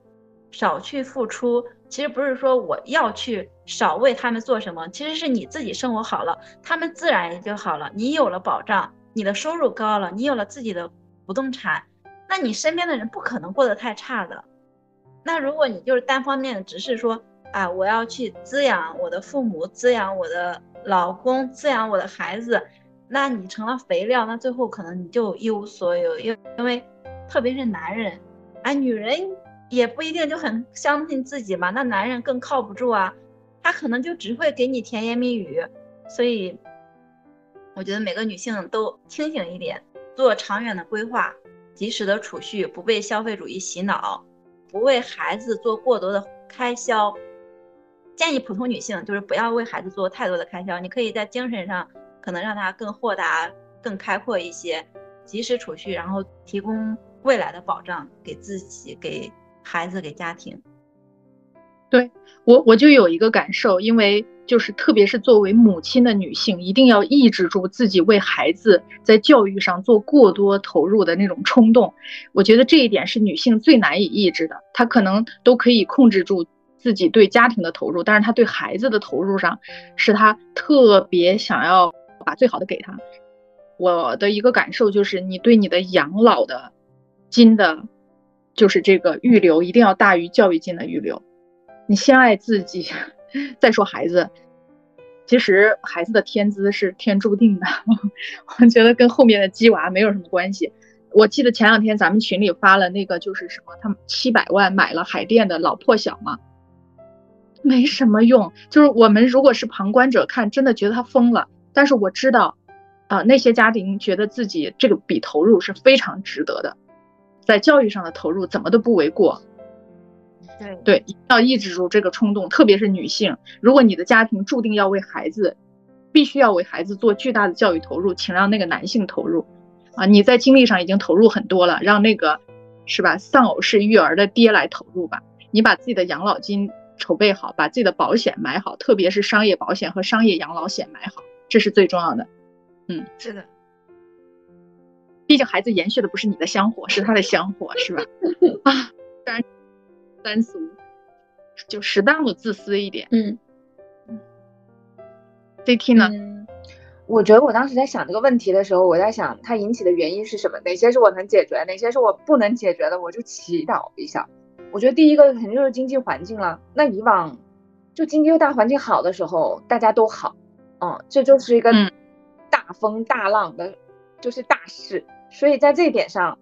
少去付出。其实不是说我要去少为他们做什么，其实是你自己生活好了，他们自然也就好了。你有了保障，你的收入高了，你有了自己的不动产，那你身边的人不可能过得太差的。那如果你就是单方面的，只是说啊，我要去滋养我的父母，滋养我的老公，滋养我的孩子，那你成了肥料，那最后可能你就一无所有。因因为特别是男人，啊，女人。也不一定就很相信自己嘛，那男人更靠不住啊，他可能就只会给你甜言蜜语，所以我觉得每个女性都清醒一点，做长远的规划，及时的储蓄，不被消费主义洗脑，不为孩子做过多的开销。建议普通女性就是不要为孩子做太多的开销，你可以在精神上可能让他更豁达、更开阔一些，及时储蓄，然后提供未来的保障给自己给。孩子给家庭，对我我就有一个感受，因为就是特别是作为母亲的女性，一定要抑制住自己为孩子在教育上做过多投入的那种冲动。我觉得这一点是女性最难以抑制的。她可能都可以控制住自己对家庭的投入，但是她对孩子的投入上，是她特别想要把最好的给他。我的一个感受就是，你对你的养老的金的。就是这个预留一定要大于教育金的预留，你先爱自己，再说孩子。其实孩子的天资是天注定的，我觉得跟后面的鸡娃没有什么关系。我记得前两天咱们群里发了那个，就是什么，他们七百万买了海淀的老破小嘛，没什么用。就是我们如果是旁观者看，真的觉得他疯了。但是我知道，啊，那些家庭觉得自己这个笔投入是非常值得的。在教育上的投入怎么都不为过，对对，要抑制住这个冲动，特别是女性。如果你的家庭注定要为孩子，必须要为孩子做巨大的教育投入，请让那个男性投入。啊，你在精力上已经投入很多了，让那个是吧丧偶式育儿的爹来投入吧。你把自己的养老金筹备好，把自己的保险买好，特别是商业保险和商业养老险买好，这是最重要的。嗯，是的，毕竟孩子延续的不是你的香火，是他的香火，是吧？啊，当然三俗，就适当的自私一点。嗯 CT 呢？嗯，我觉得我当时在想这个问题的时候，我在想它引起的原因是什么？哪些是我能解决，哪些是我不能解决的，我就祈祷一下。我觉得第一个肯定就是经济环境了。那以往就经济大环境好的时候，大家都好，嗯，这就是一个嗯大风大浪的，就是大事。所以在这一点上，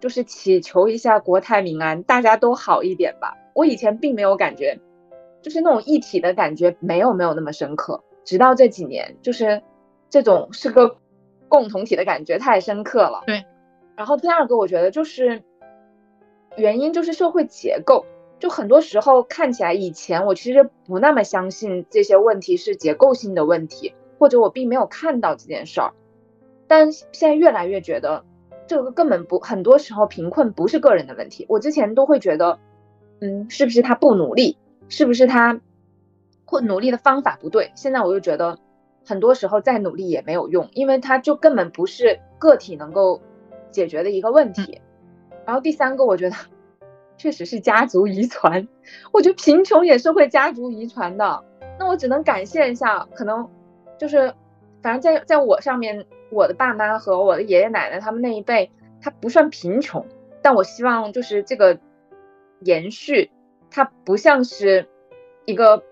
就是祈求一下国泰民安，大家都好一点吧。我以前并没有感觉，就是那种一体的感觉，没有没有那么深刻。直到这几年，就是这种是个共同体的感觉太深刻了。对。然后第二个，我觉得就是原因就是社会结构，就很多时候看起来以前我其实不那么相信这些问题是结构性的问题，或者我并没有看到这件事儿，但现在越来越觉得这个根本不，很多时候贫困不是个人的问题。我之前都会觉得，嗯，是不是他不努力，是不是他或努力的方法不对？现在我就觉得，很多时候再努力也没有用，因为他就根本不是个体能够解决的一个问题。然后第三个，我觉得确实是家族遗传，我觉得贫穷也是会家族遗传的。那我只能感谢一下，可能就是反正在在我上面，我的爸妈和我的爷爷奶奶他们那一辈，他不算贫穷，但我希望就是这个延续，它不像是一个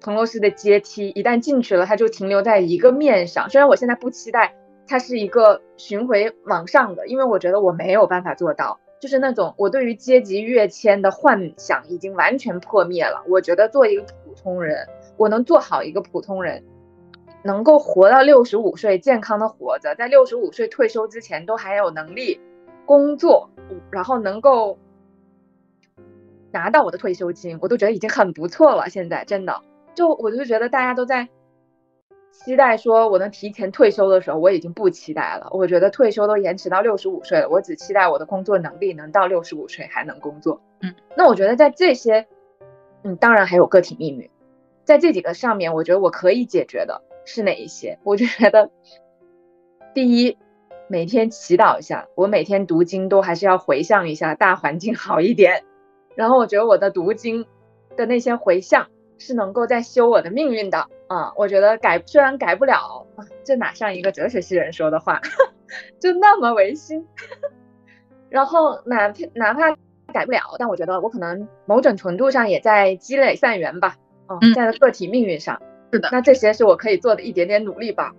彭罗斯的阶梯，一旦进去了，它就停留在一个面上。虽然我现在不期待它是一个巡回往上的，因为我觉得我没有办法做到。就是那种我对于阶级跃迁的幻想已经完全破灭了。我觉得做一个普通人，我能做好一个普通人，能够活到六十五岁，健康的活着，在六十五岁退休之前都还有能力工作，然后能够拿到我的退休金，我都觉得已经很不错了。现在真的，就我就觉得大家都在期待说我能提前退休的时候，我已经不期待了。我觉得退休都延迟到六十五岁了，我只期待我的工作能力能到六十五岁还能工作。嗯，那我觉得在这些，嗯，当然还有个体命运，在这几个上面，我觉得我可以解决的是哪一些？我就觉得，第一，每天祈祷一下，我每天读经都还是要回向一下，大环境好一点。然后我觉得我的读经的那些回向是能够在修我的命运的。啊、我觉得改虽然改不了，啊这哪像一个哲学系人说的话，就那么违心。然后哪怕哪怕改不了，但我觉得我可能某种程度上也在积累善缘吧。嗯，嗯在个体命运上，是的那这些是我可以做的一点点努力吧。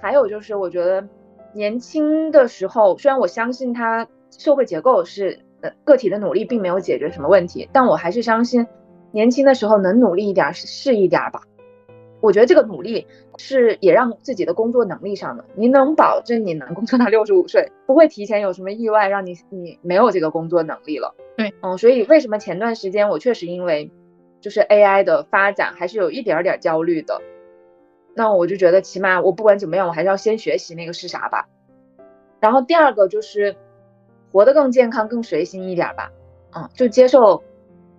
还有就是，我觉得年轻的时候，虽然我相信它社会结构是呃个体的努力并没有解决什么问题，但我还是相信年轻的时候能努力一点儿是是一点儿吧。我觉得这个努力是也让自己的工作能力上的，你能保证你能工作到六十五岁，不会提前有什么意外让你你没有这个工作能力了。对，嗯，所以为什么前段时间我确实因为就是 AI 的发展还是有一点点焦虑的。那我就觉得起码我不管怎么样，我还是要先学习那个是啥吧。然后第二个就是活得更健康、更随心一点吧。嗯，就接受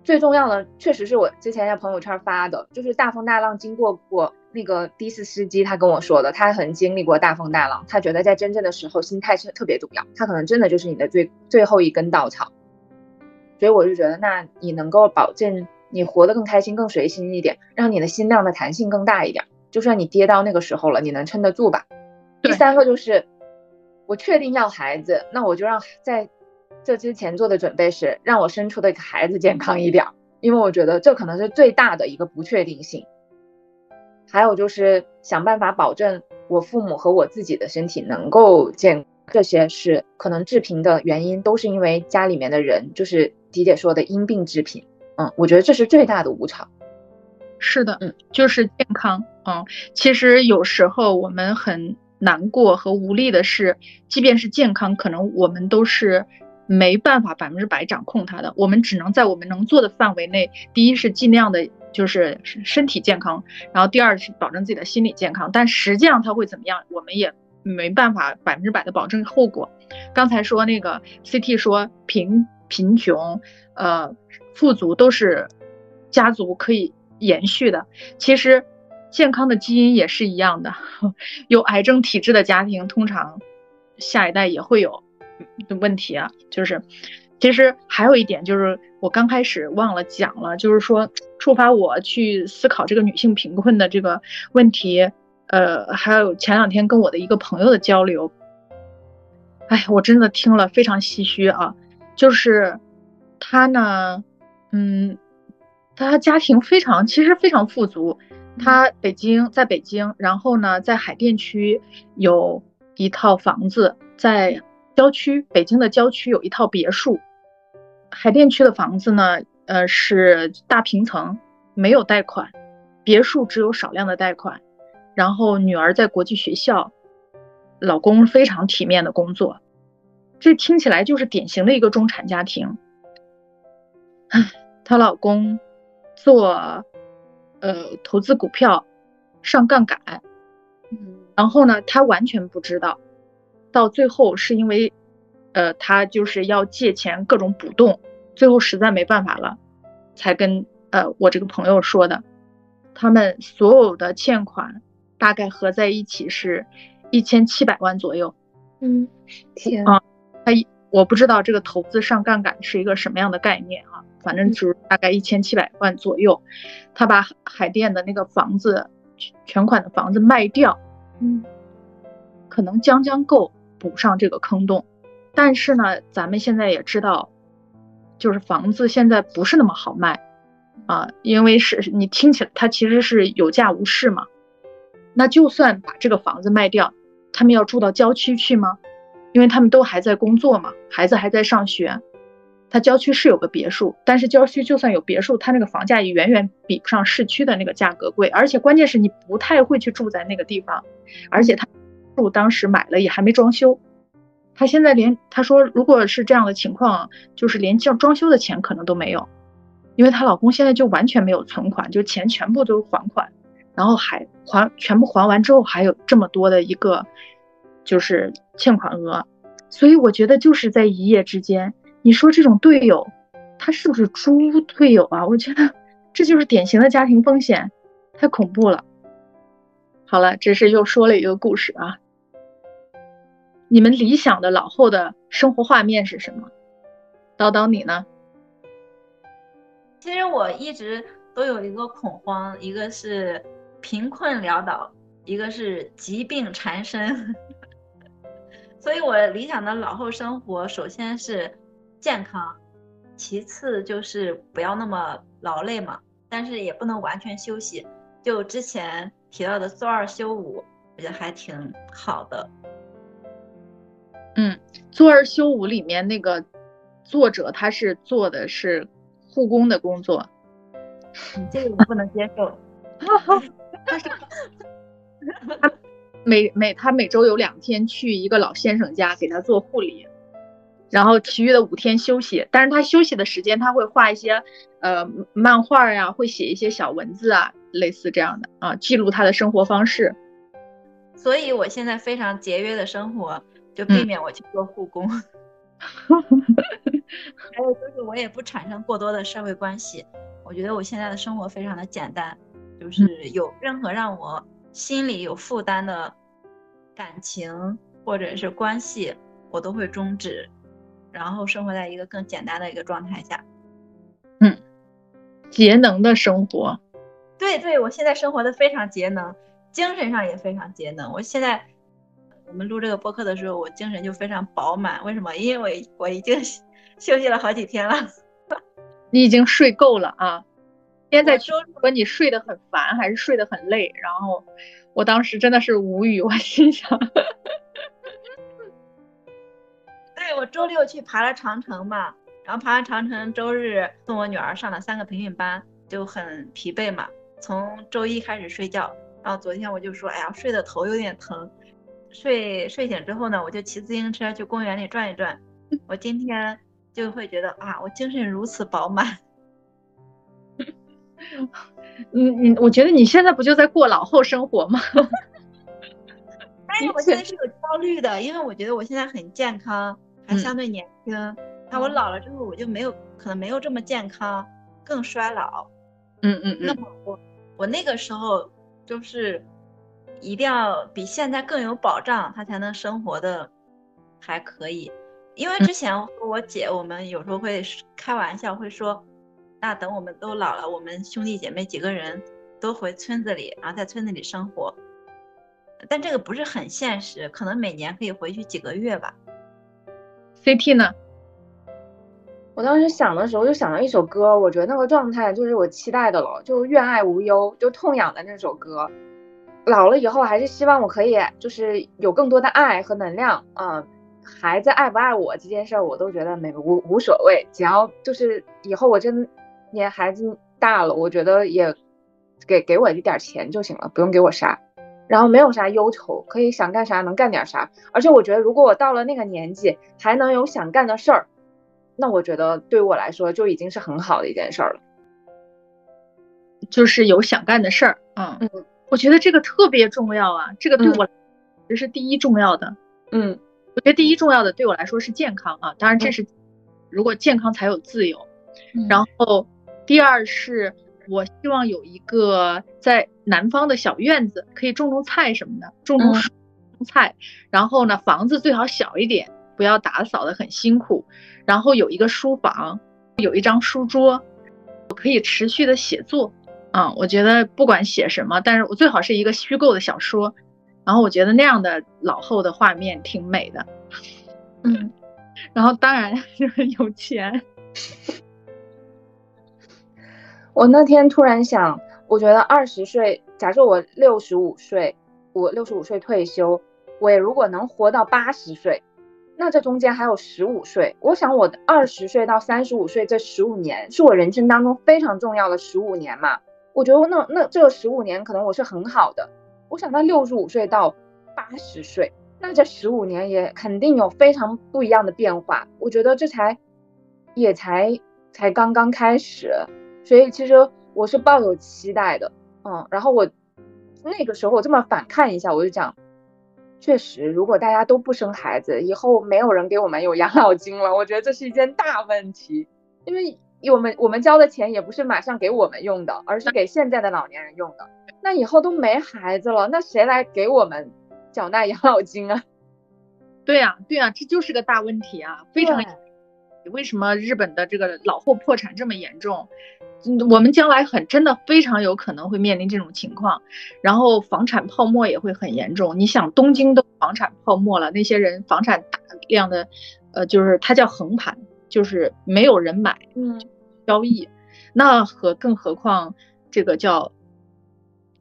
最重要的，确实是我之前在朋友圈发的，就是大风大浪经过过那个的士司机他跟我说的，他很经历过大风大浪，他觉得在真正的时候心态是特别重要，他可能真的就是你的最最后一根稻草。所以我就觉得，那你能够保证你活得更开心、更随心一点，让你的心量的弹性更大一点，就算你跌到那个时候了，你能撑得住吧。第三个就是，我确定要孩子，那我就让在这之前做的准备是让我生出的孩子健康一点儿，因为我觉得这可能是最大的一个不确定性。还有就是想办法保证我父母和我自己的身体能够健，这些是可能致贫的原因，都是因为家里面的人，就是迪姐说的因病致贫。嗯，我觉得这是最大的无常。是的，嗯，就是健康。嗯，其实有时候我们很难过和无力的是，即便是健康，可能我们都是没办法百分之百掌控它的。我们只能在我们能做的范围内，第一是尽量的，就是身体健康，然后第二是保证自己的心理健康。但实际上它会怎么样，我们也没办法百分之百的保证后果。刚才说那个 CT 说贫贫穷，呃，富足都是家族可以延续的。其实健康的基因也是一样的，有癌症体质的家庭，通常下一代也会有的问题啊。就是，其实还有一点就是，我刚开始忘了讲了，就是说触发我去思考这个女性贫困的这个问题。呃，还有前两天跟我的一个朋友的交流，哎，我真的听了非常唏嘘啊。就是他呢，嗯，他家庭非常，其实非常富足。他北京在北京，然后呢，在海淀区有一套房子，在郊区北京的郊区有一套别墅。海淀区的房子呢，呃，是大平层，没有贷款，别墅只有少量的贷款。然后女儿在国际学校，老公非常体面的工作，这听起来就是典型的一个中产家庭。唉，她老公做。呃，投资股票，上杠杆，嗯，然后呢，她完全不知道，到最后是因为，呃，他就是要借钱各种补洞，最后实在没办法了，才跟呃我这个朋友说的，他们所有的欠款大概合在一起是一千七百万左右，嗯，天啊，他我不知道这个投资上杠杆是一个什么样的概念啊。反正就是大概一千七百万左右，他把海淀的那个房子，全款的房子卖掉，嗯，可能将将够补上这个坑洞。但是呢，咱们现在也知道，就是房子现在不是那么好卖啊，因为是你听起来它其实是有价无市嘛。那就算把这个房子卖掉，他们要住到郊区去吗？因为他们都还在工作嘛，孩子还在上学。他郊区是有个别墅，但是郊区就算有别墅，他那个房价也远远比不上市区的那个价格贵，而且关键是你不太会去住在那个地方，而且他住当时买了也还没装修，他现在连他说如果是这样的情况，就是连装装修的钱可能都没有，因为她老公现在就完全没有存款，就钱全部都还款，然后还还全部还完之后还有这么多的一个就是欠款额，所以我觉得就是在一夜之间。你说这种队友，他是不是猪队友啊？我觉得这就是典型的家庭风险，太恐怖了。好了，这是又说了一个故事啊。你们理想的老后的生活画面是什么？叨叨你呢？其实我一直都有一个恐慌，一个是贫困潦倒，一个是疾病缠身。所以我理想的老后生活，首先是。健康，其次就是不要那么劳累嘛，但是也不能完全休息。就之前提到的做二休五，我觉得还挺好的。嗯，做二休五里面那个作者他是做的是护工的工作，你这个我不能接受。他是他每每他每周有两天去一个老先生家给他做护理。然后其余的五天休息，但是他休息的时间他会画一些呃漫画呀，会写一些小文字啊，类似这样的啊，记录他的生活方式。所以我现在非常节约的生活，就避免我去做护工。还有就是我也不产生过多的社会关系，我觉得我现在的生活非常的简单，就是有任何让我心里有负担的感情或者是关系，我都会终止。然后生活在一个更简单的一个状态下，嗯，节能的生活，对对，我现在生活的非常节能，精神上也非常节能。我现在我们录这个播客的时候，我精神就非常饱满。为什么？因为我已经 休息了好几天了。你已经睡够了啊！现在说，如果你睡得很烦，还是睡得很累，然后我当时真的是无语，我心想。对我周六去爬了长城嘛，然后爬完长城，周日送我女儿上了三个培训班，就很疲惫嘛。从周一开始睡觉，然后昨天我就说，哎呀，睡的头有点疼。睡睡醒之后呢，我就骑自行车去公园里转一转。我今天就会觉得啊，我精神如此饱满。你 你，我觉得你现在不就在过老后生活吗？但是我现在是有焦虑的，因为我觉得我现在很健康。还相对年轻，那我老了之后我就没有可能没有这么健康，更衰老。嗯嗯嗯。那么我我那个时候就是一定要比现在更有保障，他才能生活的还可以。因为之前和我姐，我们有时候会开玩笑，会说，那等我们都老了，我们兄弟姐妹几个人都回村子里，然后在村子里生活。但这个不是很现实，可能每年可以回去几个月吧。CT 呢？我当时想的时候就想到一首歌，我觉得那个状态就是我期待的了，就愿爱无忧，就痛痒的那首歌。老了以后还是希望我可以就是有更多的爱和能量啊。孩子爱不爱我这件事儿，我都觉得没无无所谓，只要就是以后我真年孩子大了，我觉得也给给我一点钱就行了，不用给我啥，然后没有啥忧愁，可以想干啥能干点啥。而且我觉得如果我到了那个年纪还能有想干的事儿。那我觉得对我来说就已经是很好的一件事儿了，就是有想干的事儿。嗯嗯，我觉得这个特别重要啊，这个对我这是第一重要的。嗯，我觉得第一重要的对我来说是健康啊，当然这是如果健康才有自由。然后第二是我希望有一个在南方的小院子，可以种种菜什么的，种种菜。然后呢，房子最好小一点。不要打扫的很辛苦，然后有一个书房，有一张书桌，我可以持续的写作。啊，我觉得不管写什么，但是我最好是一个虚构的小说。然后我觉得那样的老后的画面挺美的。嗯，然后当然 就是有钱。我那天突然想，我觉得二十岁，假设我六十五岁，我六十五岁退休，我也如果能活到八十岁。那这中间还有十五岁，我想我二十岁到三十五岁这十五年是我人生当中非常重要的十五年嘛？我觉得那那这十五年可能我是很好的。我想到六十五岁到八十岁，那这十五年也肯定有非常不一样的变化。我觉得这才也才才刚刚开始，所以其实我是抱有期待的，嗯。然后我那个时候我这么反看一下，我就讲。确实，如果大家都不生孩子，以后没有人给我们有养老金了，我觉得这是一件大问题。因为我们我们交的钱也不是马上给我们用的，而是给现在的老年人用的。那以后都没孩子了，那谁来给我们缴纳养老金啊？对呀，对呀，这就是个大问题啊，非常。为什么日本的这个老后破产这么严重？嗯，我们将来很真的非常有可能会面临这种情况，然后房产泡沫也会很严重。你想，东京都房产泡沫了，那些人房产大量的，呃，就是它叫横盘，就是没有人买，嗯，交易。那和更何况这个叫，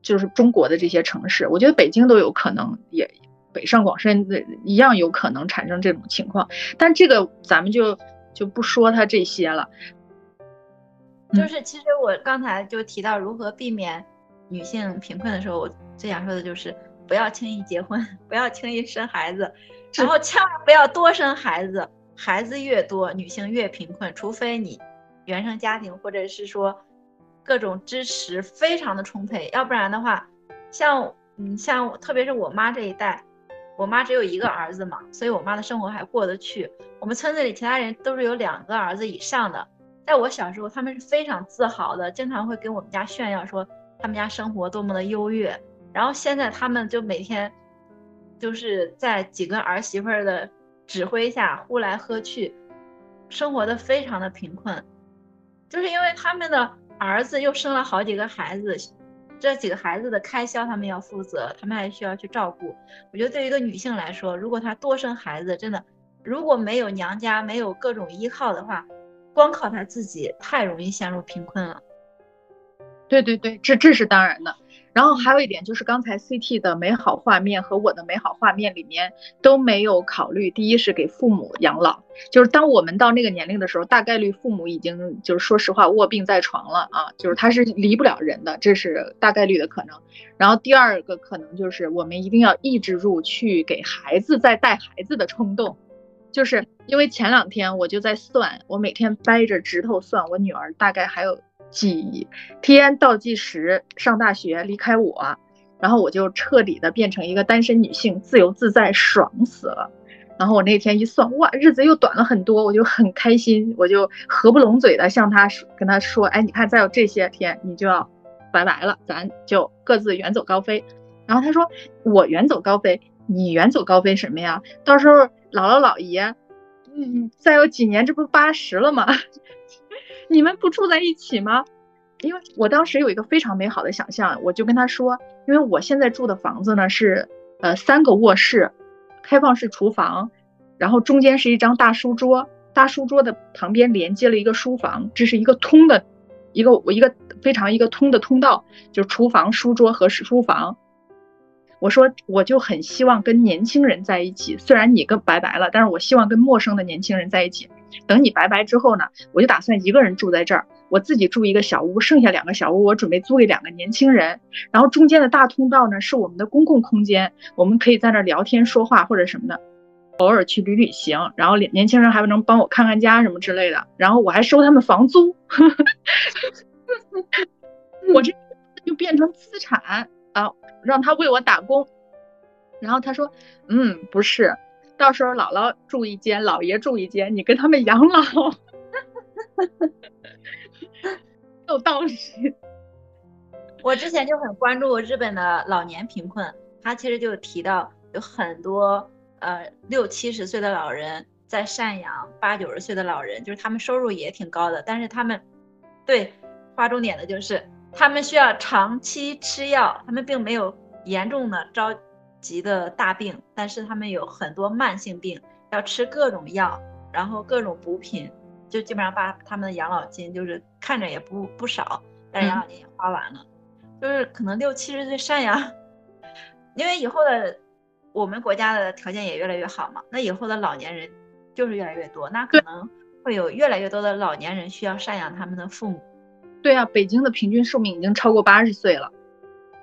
就是中国的这些城市，我觉得北京都有可能，也北上广深的一样有可能产生这种情况。但这个咱们就就不说它这些了。就是，其实我刚才就提到如何避免女性贫困的时候，我最想说的就是不要轻易结婚，不要轻易生孩子，然后千万不要多生孩子。孩子越多，女性越贫困，除非你原生家庭或者是说各种支持非常的充沛，要不然的话，像嗯像特别是我妈这一代，我妈只有一个儿子嘛，所以我妈的生活还过得去。我们村子里其他人都是有两个儿子以上的。在我小时候，他们是非常自豪的，经常会跟我们家炫耀说他们家生活多么的优越。然后现在他们就每天，就是在几个儿媳妇儿的指挥下呼来喝去，生活的非常的贫困。就是因为他们的儿子又生了好几个孩子，这几个孩子的开销他们要负责，他们还需要去照顾。我觉得对于一个女性来说，如果她多生孩子，真的如果没有娘家没有各种依靠的话。光靠他自己太容易陷入贫困了。对对对，这这是当然的。然后还有一点就是，刚才 CT 的美好画面和我的美好画面里面都没有考虑。第一是给父母养老，就是当我们到那个年龄的时候，大概率父母已经就是说实话卧病在床了啊，就是他是离不了人的，这是大概率的可能。然后第二个可能就是我们一定要抑制住去给孩子再带孩子的冲动。就是因为前两天我就在算，我每天掰着指头算，我女儿大概还有几天倒计时上大学离开我，然后我就彻底的变成一个单身女性，自由自在，爽死了。然后我那天一算，哇，日子又短了很多，我就很开心，我就合不拢嘴的向她，跟她说，哎，你看再有这些天，你就要拜拜了，咱就各自远走高飞。然后他说我远走高飞，你远走高飞什么呀？到时候姥姥姥爷，嗯，再有几年这不八十了吗？你们不住在一起吗？因为我当时有一个非常美好的想象，我就跟他说，因为我现在住的房子呢是呃三个卧室，开放式厨房，然后中间是一张大书桌，大书桌的旁边连接了一个书房，这是一个通的，一个我一个非常一个通的通道，就是厨房、书桌和书房。我说我就很希望跟年轻人在一起，虽然你跟拜拜了，但是我希望跟陌生的年轻人在一起。等你拜拜之后呢，我就打算一个人住在这儿。我自己住一个小屋，剩下两个小屋我准备租给两个年轻人。然后中间的大通道呢是我们的公共空间，我们可以在那儿聊天说话或者什么的，偶尔去旅旅行。然后年年轻人还能帮我看看家什么之类的。然后我还收他们房租，我这就变成资产啊，让他为我打工。然后他说，嗯，不是，到时候姥姥住一间，姥爷住一间，你跟他们养老。有道理。我之前就很关注日本的老年贫困，他其实就提到有很多呃六七十岁的老人在赡养八九十岁的老人，就是他们收入也挺高的，但是他们对划重点的就是他们需要长期吃药，他们并没有严重的着急的大病，但是他们有很多慢性病，要吃各种药，然后各种补品。就基本上把他们的养老金就是看着也不不少，但是养老金也花完了，就是可能六七十岁赡养，因为以后的我们国家的条件也越来越好嘛，那以后的老年人就是越来越多，那可能会有越来越多的老年人需要赡养他们的父母。对啊，北京的平均寿命已经超过八十岁了。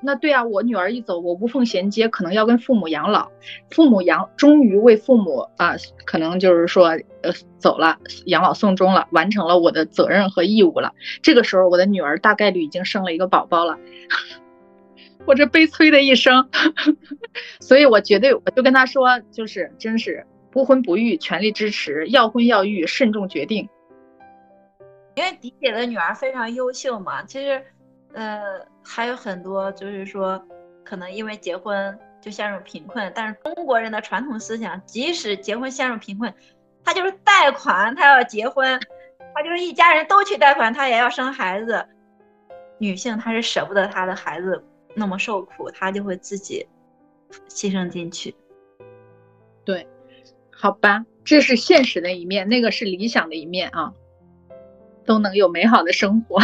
那对啊，我女儿一走，我无缝衔接，可能要跟父母养老，父母养，终于为父母啊，可能就是说，呃，走了，养老送终了，完成了我的责任和义务了。这个时候，我的女儿大概率已经生了一个宝宝了，我这悲催的一生，所以我绝对，我就跟她说，就是真是不婚不育，全力支持；要婚要育，慎重决定。因为迪姐的女儿非常优秀嘛，其实。呃，还有很多，就是说，可能因为结婚就陷入贫困，但是中国人的传统思想，即使结婚陷入贫困，他就是贷款，他要结婚，他就是一家人都去贷款，他也要生孩子。女性她是舍不得她的孩子那么受苦，她就会自己牺牲进去。对，好吧，这是现实的一面，那个是理想的一面啊，都能有美好的生活。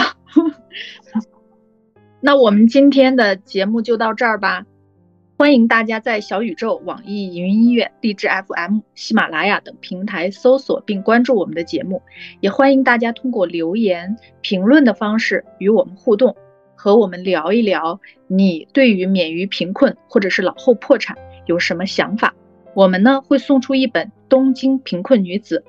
那我们今天的节目就到这儿吧，欢迎大家在小宇宙、网易云音乐、荔枝 FM、喜马拉雅等平台搜索并关注我们的节目，也欢迎大家通过留言、评论的方式与我们互动，和我们聊一聊你对于免于贫困或者是老后破产有什么想法。我们呢会送出一本《东京贫困女子》，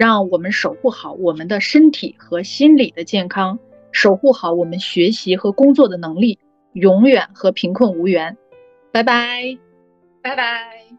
让我们守护好我们的身体和心理的健康。守护好我们学习和工作的能力，永远和贫困无缘。拜拜，拜拜。